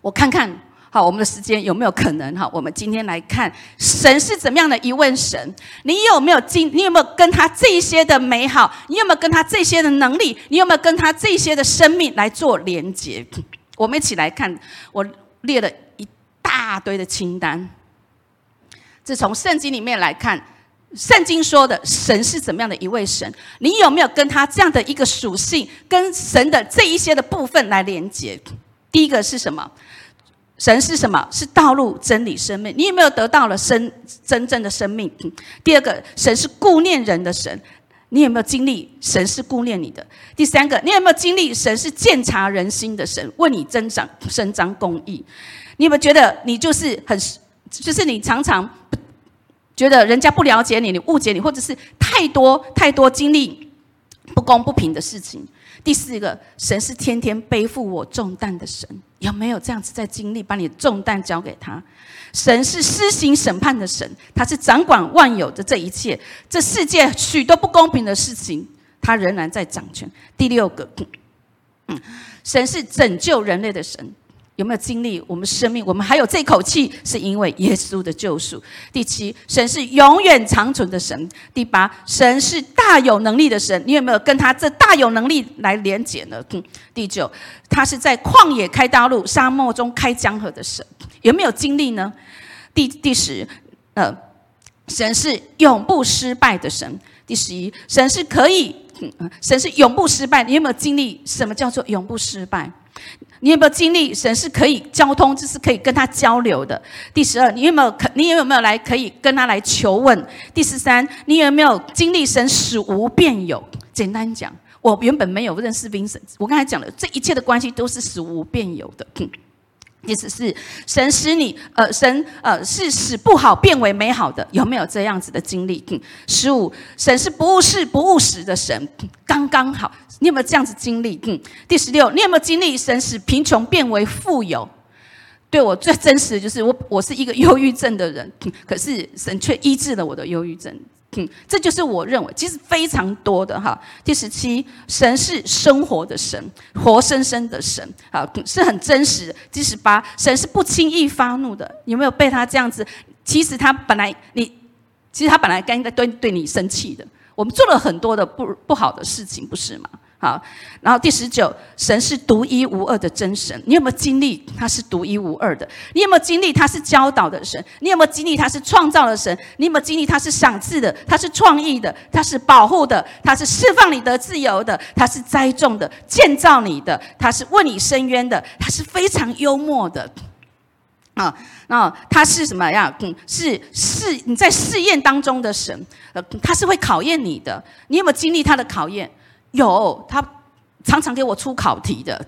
我看看，好，我们的时间有没有可能？哈，我们今天来看神是怎么样的一位神。你有没有经？你有没有跟他这些的美好？你有没有跟他这些的能力？你有没有跟他这些的生命来做连接？我们一起来看，我列了一大堆的清单。这从圣经里面来看。圣经说的神是怎么样的一位神？你有没有跟他这样的一个属性，跟神的这一些的部分来连接？第一个是什么？神是什么？是道路、真理、生命。你有没有得到了生真正的生命？第二个，神是顾念人的神。你有没有经历神是顾念你的？第三个，你有没有经历神是鉴察人心的神，为你增长、伸张公义？你有没有觉得你就是很，就是你常常不觉得人家不了解你，你误解你，或者是太多太多经历不公不平的事情？第四个，神是天天背负我重担的神，有没有这样子在经历，把你的重担交给他？神是施行审判的神，他是掌管万有的这一切，这世界许多不公平的事情，他仍然在掌权。第六个，嗯，神是拯救人类的神。有没有经历我们生命？我们还有这口气，是因为耶稣的救赎。第七，神是永远长存的神。第八，神是大有能力的神。你有没有跟他这大有能力来连接呢？第九，他是在旷野开道路、沙漠中开江河的神。有没有经历呢？第第十，呃，神是永不失败的神。第十一，神是可以，神是永不失败。你有没有经历什么叫做永不失败？你有没有经历神是可以交通，就是可以跟他交流的？第十二，你有没有可？你有没有来可以跟他来求问？第十三，你有没有经历神使无变有？简单讲，我原本没有认识冰神我刚才讲的这一切的关系都是使无变有的。意思是神使你，呃，神呃是使不好变为美好的，有没有这样子的经历？十五，神是不务事不务实的神，刚刚好，你有没有这样子经历？嗯第十六，你有没有经历神使贫穷变为富有？对我最真实的就是我，我是一个忧郁症的人，可是神却医治了我的忧郁症。嗯，这就是我认为其实非常多的哈。第十七，神是生活的神，活生生的神，啊，是很真实的。第十八，神是不轻易发怒的。有没有被他这样子？其实他本来你，其实他本来该应该对对你生气的。我们做了很多的不不好的事情，不是吗？好，然后第十九，神是独一无二的真神。你有没有经历他是独一无二的？你有没有经历他是教导的神？你有没有经历他是创造的神？你有没有经历他是赏赐的？他是创意的？他是保护的？他是释放你的自由的？他是栽种的、建造你的？他是为你伸冤的？他是非常幽默的啊！那他是什么呀？嗯，是试你在试验当中的神，呃，他是会考验你的。你有没有经历他的考验？有他常常给我出考题的，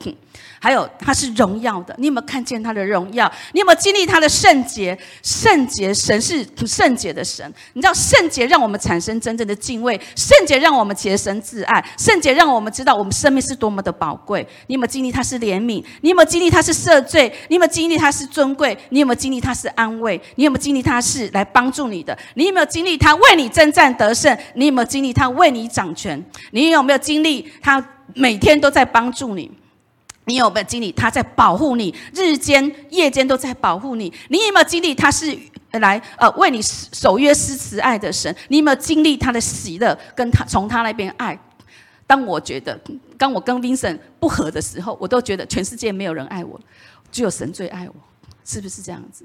还有他是荣耀的，你有没有看见他的荣耀？你有没有经历他的圣洁？圣洁，神是圣洁的神。你知道圣洁让我们产生真正的敬畏，圣洁让我们洁身自爱，圣洁让我们知道我们生命是多么的宝贵。你有没有经历他是怜悯？你有没有经历他是赦罪？你有没有经历他是尊贵？你有没有经历他是安慰？你有没有经历他是来帮助你的？你有没有经历他为你征战得胜？你有没有经历他为你掌权？你有没有经历他？每天都在帮助你，你有没有经历他在保护你？日间、夜间都在保护你。你有没有经历他是来呃为你守约施慈爱的神？你有没有经历他的喜乐，跟他从他那边爱？当我觉得当我跟 Vincent 不合的时候，我都觉得全世界没有人爱我，只有神最爱我，是不是这样子？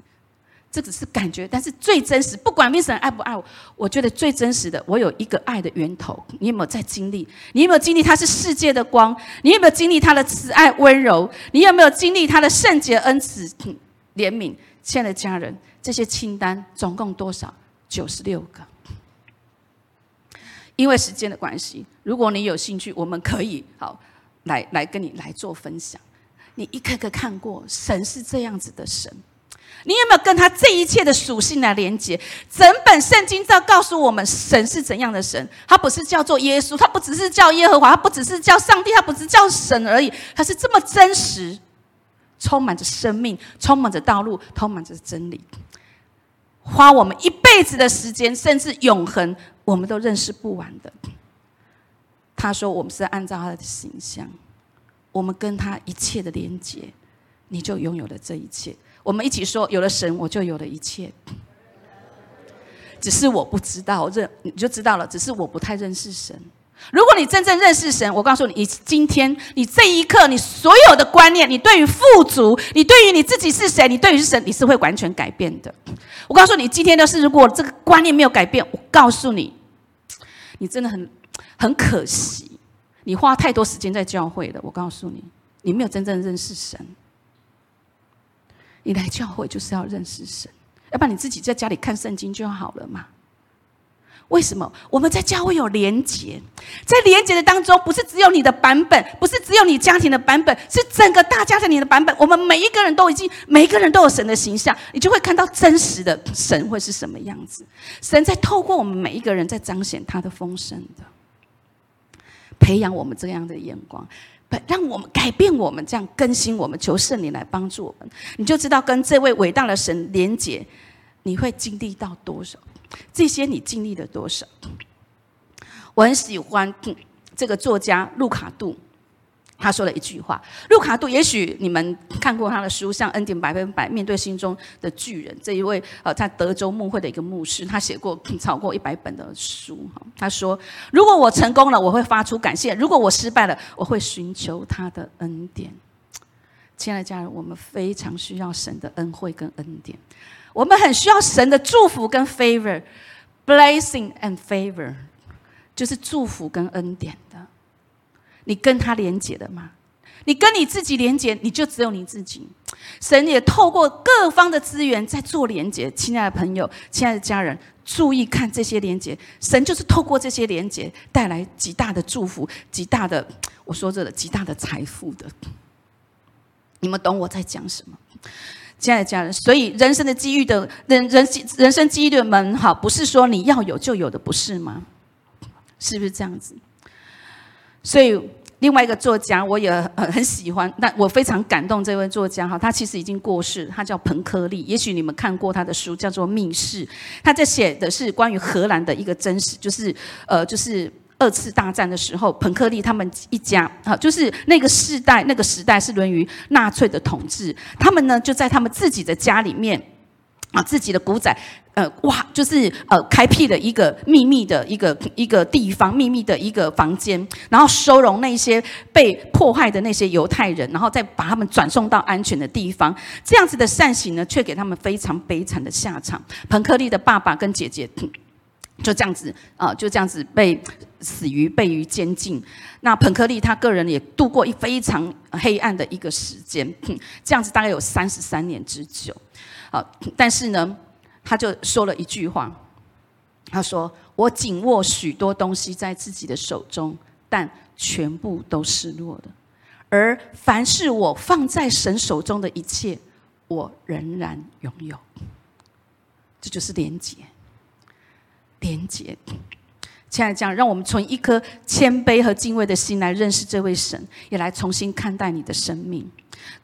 这只是感觉，但是最真实，不管 Vincent 爱不爱我，我觉得最真实的，我有一个爱的源头。你有没有在经历？你有没有经历他是世界的光？你有没有经历他的慈爱温柔？你有没有经历他的圣洁恩慈怜悯？亲爱的家人，这些清单总共多少？九十六个。因为时间的关系，如果你有兴趣，我们可以好来来跟你来做分享。你一个个看过，神是这样子的神。你有没有跟他这一切的属性来连接？整本圣经在告诉我们，神是怎样的神？他不是叫做耶稣，他不只是叫耶和华，他不只是叫上帝，他不是叫神而已，他是这么真实，充满着生命，充满着道路，充满着真理。花我们一辈子的时间，甚至永恒，我们都认识不完的。他说，我们是按照他的形象，我们跟他一切的连接，你就拥有了这一切。我们一起说：有了神，我就有了一切。只是我不知道认，你就知道了。只是我不太认识神。如果你真正认识神，我告诉你，你今天，你这一刻，你所有的观念，你对于富足，你对于你自己是谁，你对于神，你是会完全改变的。我告诉你，今天的是，如果这个观念没有改变，我告诉你，你真的很很可惜，你花太多时间在教会了。我告诉你，你没有真正认识神。你来教会就是要认识神，要不然你自己在家里看圣经就好了嘛。为什么我们在教会有连结？在连结的当中，不是只有你的版本，不是只有你家庭的版本，是整个大家庭的版本。我们每一个人都已经，每一个人都有神的形象，你就会看到真实的神会是什么样子。神在透过我们每一个人，在彰显他的丰盛的，培养我们这样的眼光，让我们改变我们，这样更新我们，求圣灵来帮助我们。你就知道跟这位伟大的神连接，你会经历到多少。这些你经历了多少？我很喜欢这个作家路卡杜，他说了一句话。路卡杜，也许你们看过他的书，像《恩典百分百》，面对心中的巨人。这一位呃，在德州牧会的一个牧师，他写过超过一百本的书。哈，他说：“如果我成功了，我会发出感谢；如果我失败了，我会寻求他的恩典。”亲爱的家人，我们非常需要神的恩惠跟恩典。我们很需要神的祝福跟 favor，blessing and favor，就是祝福跟恩典的。你跟他连接的吗？你跟你自己连接，你就只有你自己。神也透过各方的资源在做连接。亲爱的朋友，亲爱的家人，注意看这些连接。神就是透过这些连接带来极大的祝福，极大的，我说这个极大的财富的。你们懂我在讲什么？亲爱的家人，所以人生的机遇的人人人生机遇的门，哈，不是说你要有就有的，不是吗？是不是这样子？所以另外一个作家，我也很很喜欢，但我非常感动这位作家哈，他其实已经过世，他叫彭科利，也许你们看过他的书，叫做《密室》，他在写的是关于荷兰的一个真实，就是呃，就是。二次大战的时候，彭克利他们一家哈，就是那个时代，那个时代是源于纳粹的统治。他们呢，就在他们自己的家里面啊，自己的古仔，呃，哇，就是呃，开辟了一个秘密的一个一个地方，秘密的一个房间，然后收容那些被迫害的那些犹太人，然后再把他们转送到安全的地方。这样子的善行呢，却给他们非常悲惨的下场。彭克利的爸爸跟姐姐。就这样子啊，就这样子被死于被于监禁。那彭克利他个人也度过一非常黑暗的一个时间，这样子大概有三十三年之久。好，但是呢，他就说了一句话，他说：“我紧握许多东西在自己的手中，但全部都失落了。而凡是我放在神手中的一切，我仍然拥有。”这就是连结。连接，亲爱的家人，让我们从一颗谦卑和敬畏的心来认识这位神，也来重新看待你的生命，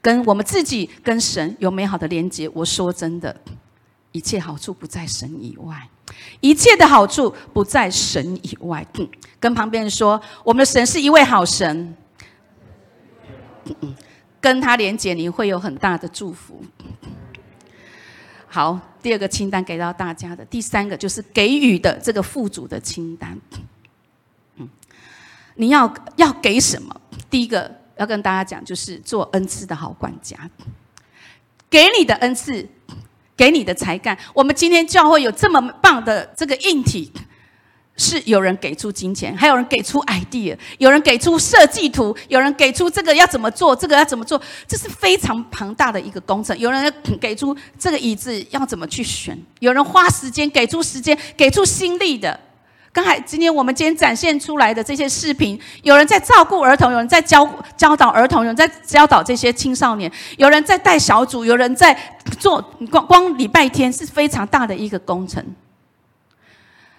跟我们自己跟神有美好的连接。我说真的，一切好处不在神以外，一切的好处不在神以外。跟旁边人说，我们的神是一位好神，跟他连接，你会有很大的祝福。好，第二个清单给到大家的，第三个就是给予的这个富足的清单。嗯，你要要给什么？第一个要跟大家讲，就是做恩赐的好管家，给你的恩赐，给你的才干。我们今天教会有这么棒的这个硬体。是有人给出金钱，还有人给出 idea，有人给出设计图，有人给出这个要怎么做，这个要怎么做，这是非常庞大的一个工程。有人给出这个椅子要怎么去选，有人花时间给出时间，给出心力的。刚才今天我们今天展现出来的这些视频，有人在照顾儿童，有人在教教导儿童，有人在教导这些青少年，有人在带小组，有人在做光光礼拜天是非常大的一个工程。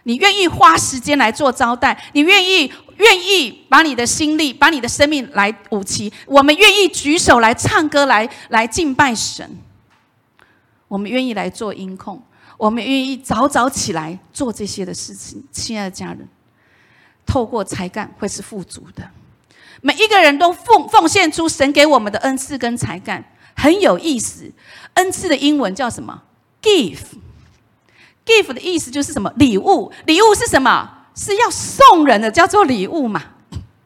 你愿意花时间来做招待？你愿意愿意把你的心力、把你的生命来舞齐？我们愿意举手来唱歌、来来敬拜神。我们愿意来做音控，我们愿意早早起来做这些的事情。亲爱的家人，透过才干会是富足的。每一个人都奉奉献出神给我们的恩赐跟才干，很有意思。恩赐的英文叫什么？Give。Give 的意思就是什么？礼物，礼物是什么？是要送人的，叫做礼物嘛，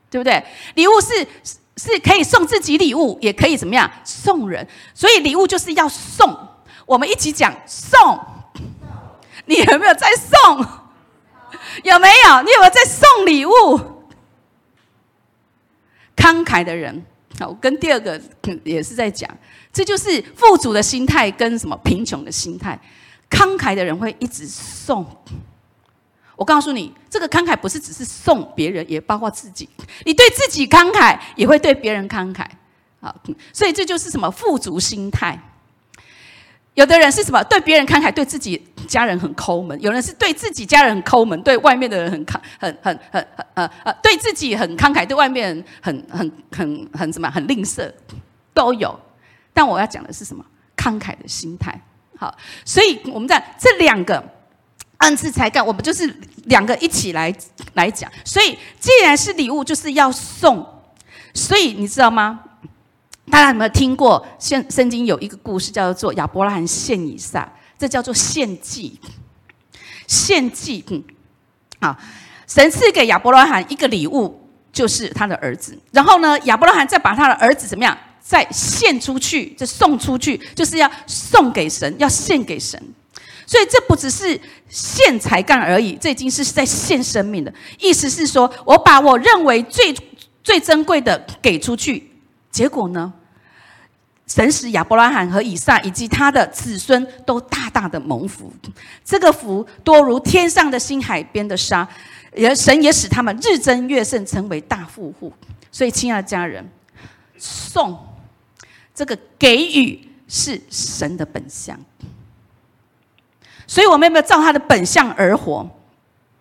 对不对？礼物是是可以送自己礼物，也可以怎么样送人？所以礼物就是要送。我们一起讲送。你有没有在送？有没有？你有没有在送礼物？慷慨的人，好，我跟第二个也是在讲，这就是富足的心态跟什么贫穷的心态。慷慨的人会一直送。我告诉你，这个慷慨不是只是送别人，也包括自己。你对自己慷慨，也会对别人慷慨。好，所以这就是什么富足心态。有的人是什么？对别人慷慨，对自己家人很抠门；有人是对自己家人很抠门，对外面的人很慷很很很很呃呃，对自己很慷慨，对外面很很很很什么？很吝啬，都有。但我要讲的是什么？慷慨的心态。好，所以我们在这两个。恩赐才干，我们就是两个一起来来讲。所以，既然是礼物，就是要送。所以，你知道吗？大家有没有听过？圣圣经有一个故事，叫做亚伯拉罕献以撒，这叫做献祭。献祭，嗯，啊，神赐给亚伯拉罕一个礼物，就是他的儿子。然后呢，亚伯拉罕再把他的儿子怎么样？再献出去，再送出去，就是要送给神，要献给神。所以这不只是献才干而已，这已经是在献生命的意思是说，我把我认为最最珍贵的给出去，结果呢，神使亚伯拉罕和以撒以及他的子孙都大大的蒙福，这个福多如天上的星、海边的沙，也神也使他们日增月盛，成为大富户。所以，亲爱的家人，送这个给予是神的本相。所以，我们有没有照他的本相而活？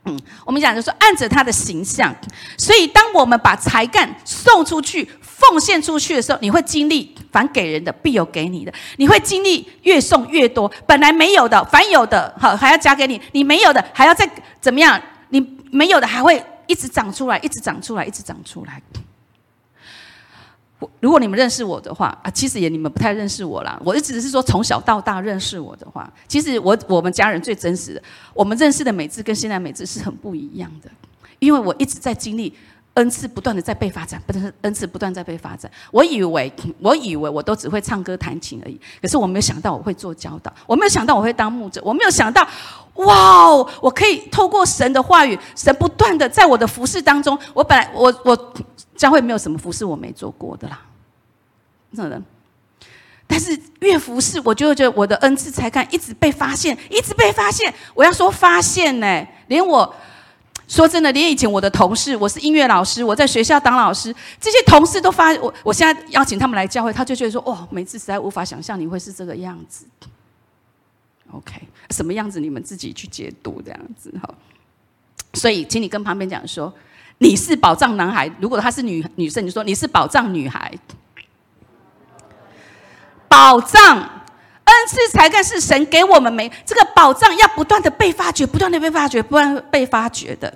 嗯，我们讲就说按着他的形象。所以，当我们把才干送出去、奉献出去的时候，你会经历凡给人的必有给你的，你会经历越送越多。本来没有的，凡有的，好还要加给你；你没有的，还要再怎么样？你没有的，还会一直长出来，一直长出来，一直长出来。我如果你们认识我的话啊，其实也你们不太认识我啦。我一直是说从小到大认识我的话，其实我我们家人最真实的，我们认识的美智跟现在美智是很不一样的。因为我一直在经历恩赐不断的在被发展，不是恩赐不断在被发展。我以为我以为我都只会唱歌弹琴而已，可是我没有想到我会做教导，我没有想到我会当牧者，我没有想到哇，我可以透过神的话语，神不断的在我的服饰当中，我本来我我。将会没有什么服饰我没做过的啦，真的。但是越服侍，我就觉得我的恩赐才干一直被发现，一直被发现。我要说发现呢，连我说真的，连以前我的同事，我是音乐老师，我在学校当老师，这些同事都发我。我现在邀请他们来教会，他就觉得说：“哦，每次实在无法想象你会是这个样子。” OK，什么样子你们自己去解读这样子哈。所以，请你跟旁边讲说。你是宝藏男孩，如果他是女女生，你说你是宝藏女孩。宝藏恩赐才干是神给我们没这个宝藏要不断的被发掘，不断的被发掘，不断被发掘的。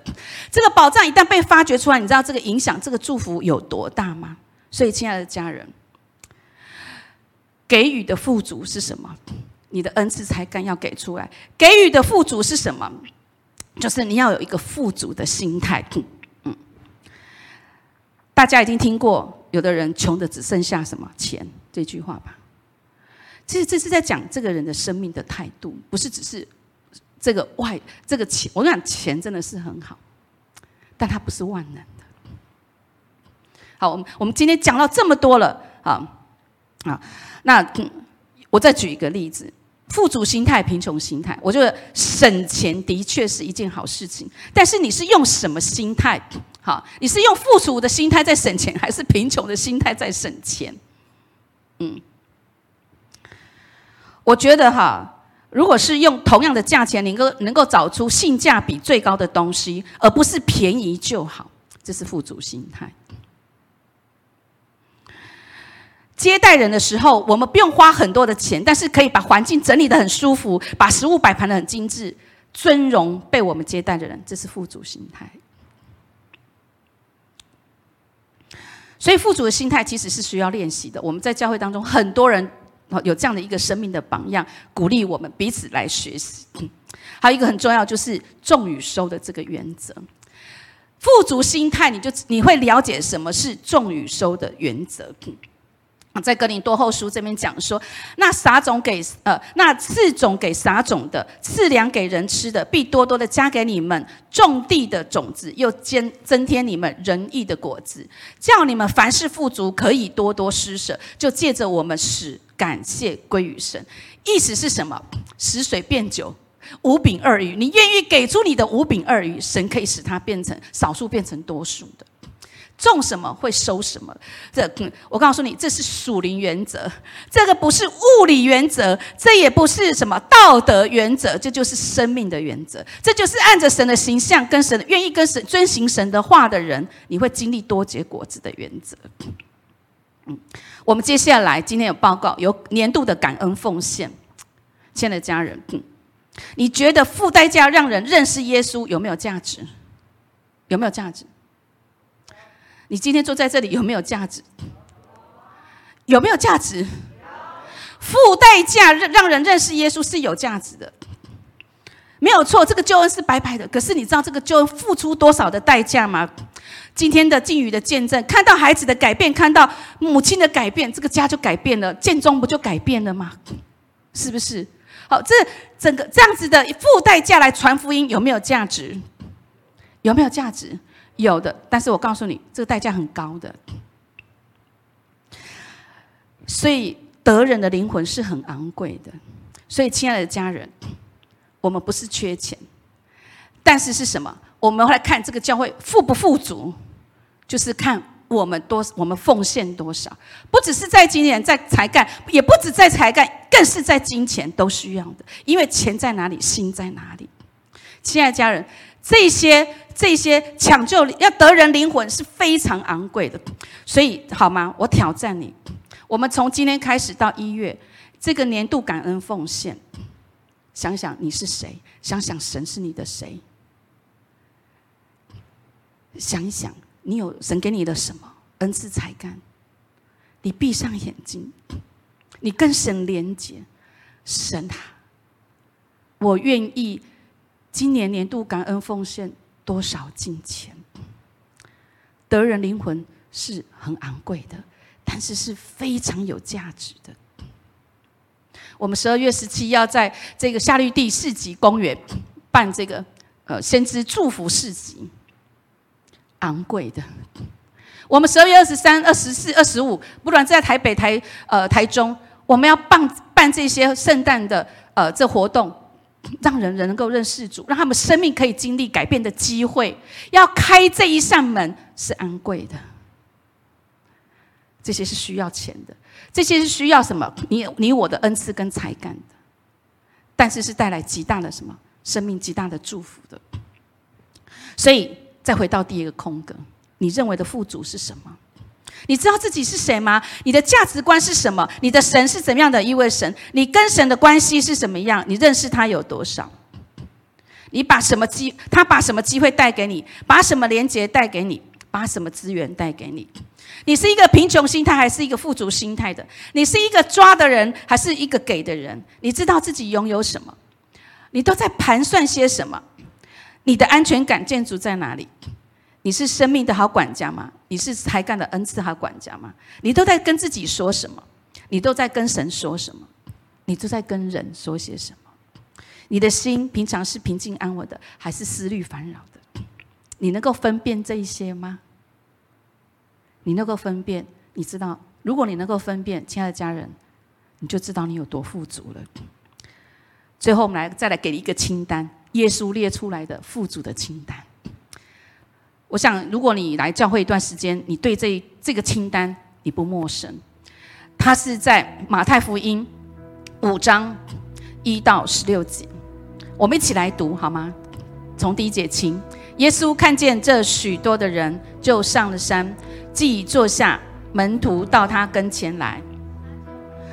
这个宝藏一旦被发掘出来，你知道这个影响、这个祝福有多大吗？所以，亲爱的家人，给予的富足是什么？你的恩赐才干要给出来。给予的富足是什么？就是你要有一个富足的心态。嗯大家已经听过，有的人穷的只剩下什么钱这句话吧？其实这是在讲这个人的生命的态度，不是只是这个外这个钱。我讲钱真的是很好，但它不是万能的。好，我们我们今天讲到这么多了，啊啊，那我再举一个例子：富足心态、贫穷心态。我觉得省钱的确是一件好事情，但是你是用什么心态？好，你是用富足的心态在省钱，还是贫穷的心态在省钱？嗯，我觉得哈，如果是用同样的价钱，能够能够找出性价比最高的东西，而不是便宜就好，这是富足心态。接待人的时候，我们不用花很多的钱，但是可以把环境整理的很舒服，把食物摆盘的很精致，尊荣被我们接待的人，这是富足心态。所以富足的心态其实是需要练习的。我们在教会当中，很多人有这样的一个生命的榜样，鼓励我们彼此来学习。还有一个很重要，就是种与收的这个原则。富足心态，你就你会了解什么是种与收的原则。在格林多后书这边讲说，那撒种给呃，那赐种给撒种的，赐粮给人吃的，必多多的加给你们种地的种子，又增增添你们仁义的果子，叫你们凡事富足，可以多多施舍，就借着我们使感谢归于神。意思是什么？使水变酒，五饼二鱼，你愿意给出你的五饼二鱼，神可以使它变成少数，变成多数的。种什么会收什么，这我告诉你，这是属灵原则，这个不是物理原则，这也不是什么道德原则，这就是生命的原则，这就是按着神的形象跟神愿意跟神遵行神的话的人，你会经历多结果子的原则。嗯，我们接下来今天有报告，有年度的感恩奉献，亲爱的家人，你觉得付代价让人认识耶稣有没有价值？有没有价值？你今天坐在这里有没有价值？有没有价值？付代价让让人认识耶稣是有价值的，没有错。这个救恩是白白的，可是你知道这个救恩付出多少的代价吗？今天的靖宇的见证，看到孩子的改变，看到母亲的改变，这个家就改变了，建中不就改变了吗？是不是？好，这整个这样子的付代价来传福音，有没有价值？有没有价值？有的，但是我告诉你，这个代价很高的。所以得人的灵魂是很昂贵的。所以，亲爱的家人，我们不是缺钱，但是是什么？我们来看这个教会富不富足，就是看我们多，我们奉献多少。不只是在金钱，在才干，也不止在才干，更是在金钱都需要的。因为钱在哪里，心在哪里。亲爱的家人，这些。这些抢救要得人灵魂是非常昂贵的，所以好吗？我挑战你，我们从今天开始到一月，这个年度感恩奉献，想想你是谁，想想神是你的谁，想一想你有神给你的什么恩赐才干，你闭上眼睛，你跟神连接，神啊，我愿意今年年度感恩奉献。多少金钱？得人灵魂是很昂贵的，但是是非常有价值的。我们十二月十七要在这个夏绿蒂市集公园办这个呃先知祝福市集，昂贵的。我们十二月二十三、二十四、二十五，不管在台北、台呃台中，我们要办办这些圣诞的呃这活动。让人人能够认识主，让他们生命可以经历改变的机会。要开这一扇门是昂贵的，这些是需要钱的，这些是需要什么？你你我的恩赐跟才干的，但是是带来极大的什么生命极大的祝福的。所以再回到第一个空格，你认为的富足是什么？你知道自己是谁吗？你的价值观是什么？你的神是怎样的一位神？你跟神的关系是什么样？你认识他有多少？你把什么机？他把什么机会带给你？把什么连接带给你？把什么资源带给你？你是一个贫穷心态，还是一个富足心态的？你是一个抓的人，还是一个给的人？你知道自己拥有什么？你都在盘算些什么？你的安全感建筑在哪里？你是生命的好管家吗？你是才干的恩赐好管家吗？你都在跟自己说什么？你都在跟神说什么？你都在跟人说些什么？你的心平常是平静安稳的，还是思虑烦扰的？你能够分辨这一些吗？你能够分辨？你知道，如果你能够分辨，亲爱的家人，你就知道你有多富足了。最后，我们来再来给你一个清单，耶稣列出来的富足的清单。我想，如果你来教会一段时间，你对这这个清单你不陌生。它是在马太福音五章一到十六节，我们一起来读好吗？从第一节请。耶稣看见这许多的人，就上了山，既坐下，门徒到他跟前来，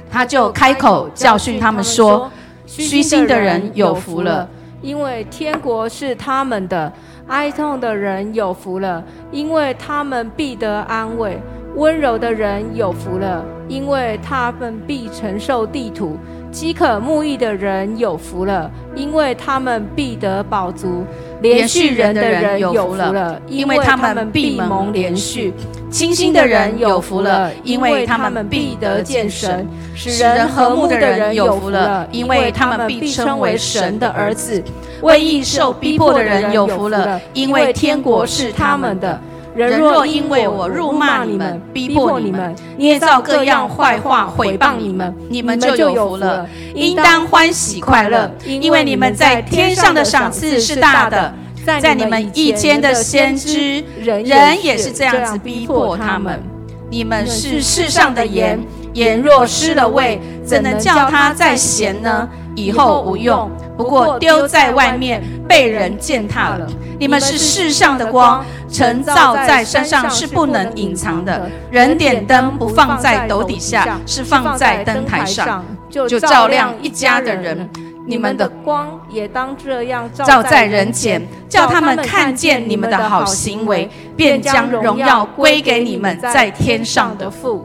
他就开口教训他们说：“虚心的人有福了，因为天国是他们的。”哀痛的人有福了，因为他们必得安慰；温柔的人有福了，因为他们必承受地土；饥渴慕义的人有福了，因为他们必得饱足；连续人的人有福了，因为他们必蒙连续；清心的人有福了，因为他们必得见神；使人和睦的人有福了，因为他们必称为神的儿子；为义受逼迫的人有福了，因为天国是他们的。人若因为我辱骂你们、逼迫你们、捏造各样坏话毁谤你们，你们就有福了，应当欢喜快乐，因为你们在天上的赏赐是大的。在你们一间的先知，人也是这样子逼迫他们。你们是世上的盐，盐若失了味，怎能叫它再咸呢？以后无用，不过丢在外面，被人践踏了。你们是世上的光，晨照在山上是不能隐藏的。人点灯不放在斗底下，是放在灯台上，就照亮一家的人。你们的光也当这样照在人前，叫他们看见你们的好行为，便将荣耀归给你们在天上的父。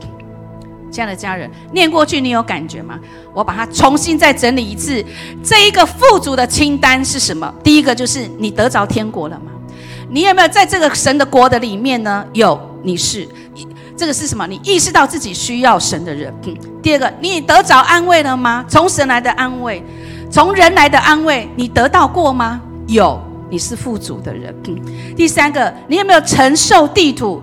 亲爱的家人，念过去你有感觉吗？我把它重新再整理一次。这一个富足的清单是什么？第一个就是你得着天国了吗？你有没有在这个神的国的里面呢？有，你是这个是什么？你意识到自己需要神的人。第二个，你得着安慰了吗？从神来的安慰。从人来的安慰，你得到过吗？有，你是富足的人。第三个，你有没有承受地土？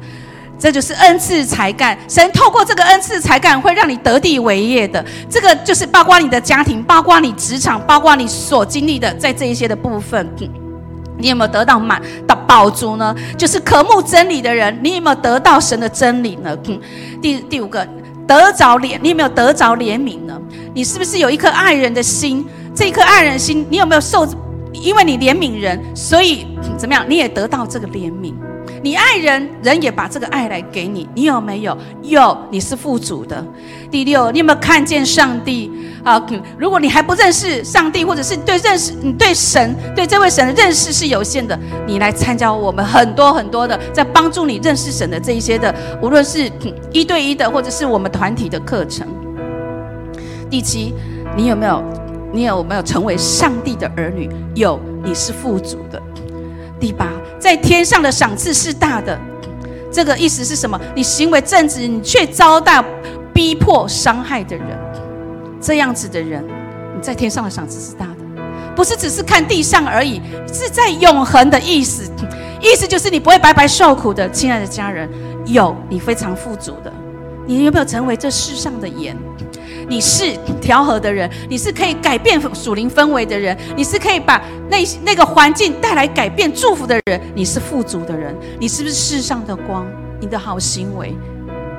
这就是恩赐才干。神透过这个恩赐才干，会让你得地为业的。这个就是包括你的家庭，包括你职场，包括你所经历的，在这一些的部分，你有没有得到满的宝足呢？就是渴慕真理的人，你有没有得到神的真理呢？第第五个，得着怜，你有没有得着怜悯呢？你是不是有一颗爱人的心？这一颗爱人心，你有没有受？因为你怜悯人，所以怎么样？你也得到这个怜悯。你爱人，人也把这个爱来给你。你有没有？有，你是富足的。第六，你有没有看见上帝？啊，如果你还不认识上帝，或者是对认识你对神对这位神的认识是有限的，你来参加我们很多很多的在帮助你认识神的这一些的，无论是一对一的，或者是我们团体的课程。第七，你有没有？你有没有成为上帝的儿女？有，你是富足的。第八，在天上的赏赐是大的。这个意思是什么？你行为正直，你却遭到逼迫、伤害的人，这样子的人，你在天上的赏赐是大的，不是只是看地上而已，是在永恒的意思。意思就是你不会白白受苦的，亲爱的家人。有，你非常富足的。你有没有成为这世上的盐？你是调和的人，你是可以改变属灵氛围的人，你是可以把那那个环境带来改变、祝福的人。你是富足的人，你是不是世上的光？你的好行为，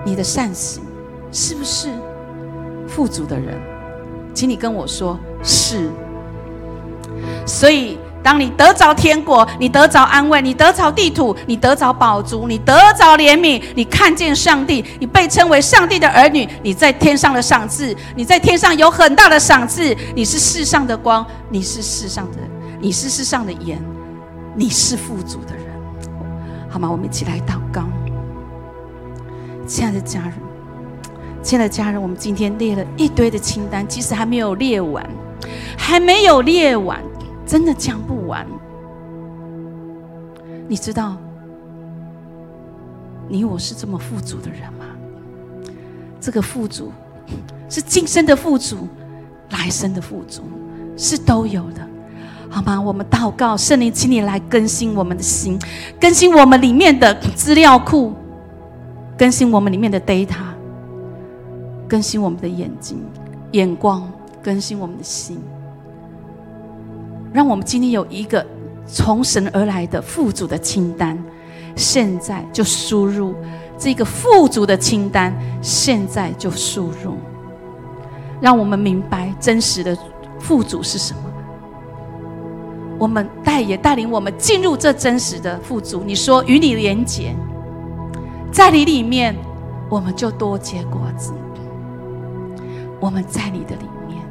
你的善行，是不是富足的人？请你跟我说是。所以。当你得着天国，你得着安慰，你得着地土，你得着宝足，你得着怜悯，你看见上帝，你被称为上帝的儿女，你在天上的赏赐，你在天上有很大的赏赐，你是世上的光，你是世上的，你是世上的盐，你是富足的人，好吗？我们一起来祷告，亲爱的家人，亲爱的家人，我们今天列了一堆的清单，其实还没有列完，还没有列完。真的讲不完。你知道，你我是这么富足的人吗？这个富足是今生的富足，来生的富足是都有的，好吗？我们祷告，圣灵，请你来更新我们的心，更新我们里面的资料库，更新我们里面的 data，更新我们的眼睛、眼光，更新我们的心。让我们今天有一个从神而来的富足的清单，现在就输入这个富足的清单，现在就输入，让我们明白真实的富足是什么。我们带也带领我们进入这真实的富足。你说与你连结，在你里面，我们就多结果子。我们在你的里面，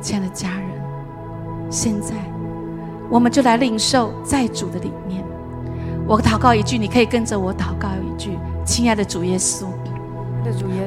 亲爱的家人。现在，我们就来领受在主的里面。我祷告一句，你可以跟着我祷告一句：亲爱的主耶稣，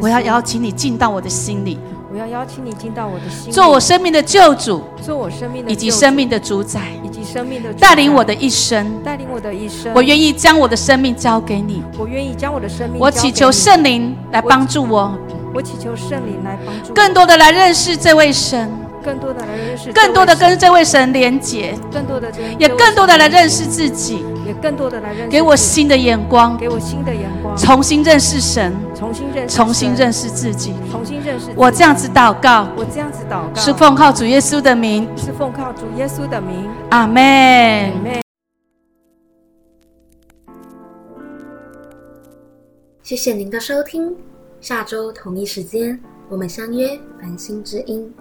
我要邀请你进到我的心里。我要邀请你进到我的心，做我生命的救主，做我生命的以及生命的主宰，以及生命的带领我的一生，带领我的一生。我愿意将我的生命交给你，我愿意将我的生命。我祈求圣灵来帮助我，我祈求圣灵来帮助，更多的来认识这位神，更多的来认识，更多的跟这位神连结，更多的也更多的来认识自己。也更多的来认识，给我新的眼光，给我新的眼光，重新认识神，重新认识，重新认识自己，重新认识。我这样子祷告，我这样子祷告，是奉靠主耶稣的名，是奉靠主耶稣的名。阿门。谢谢您的收听，下周同一时间我们相约繁星之音。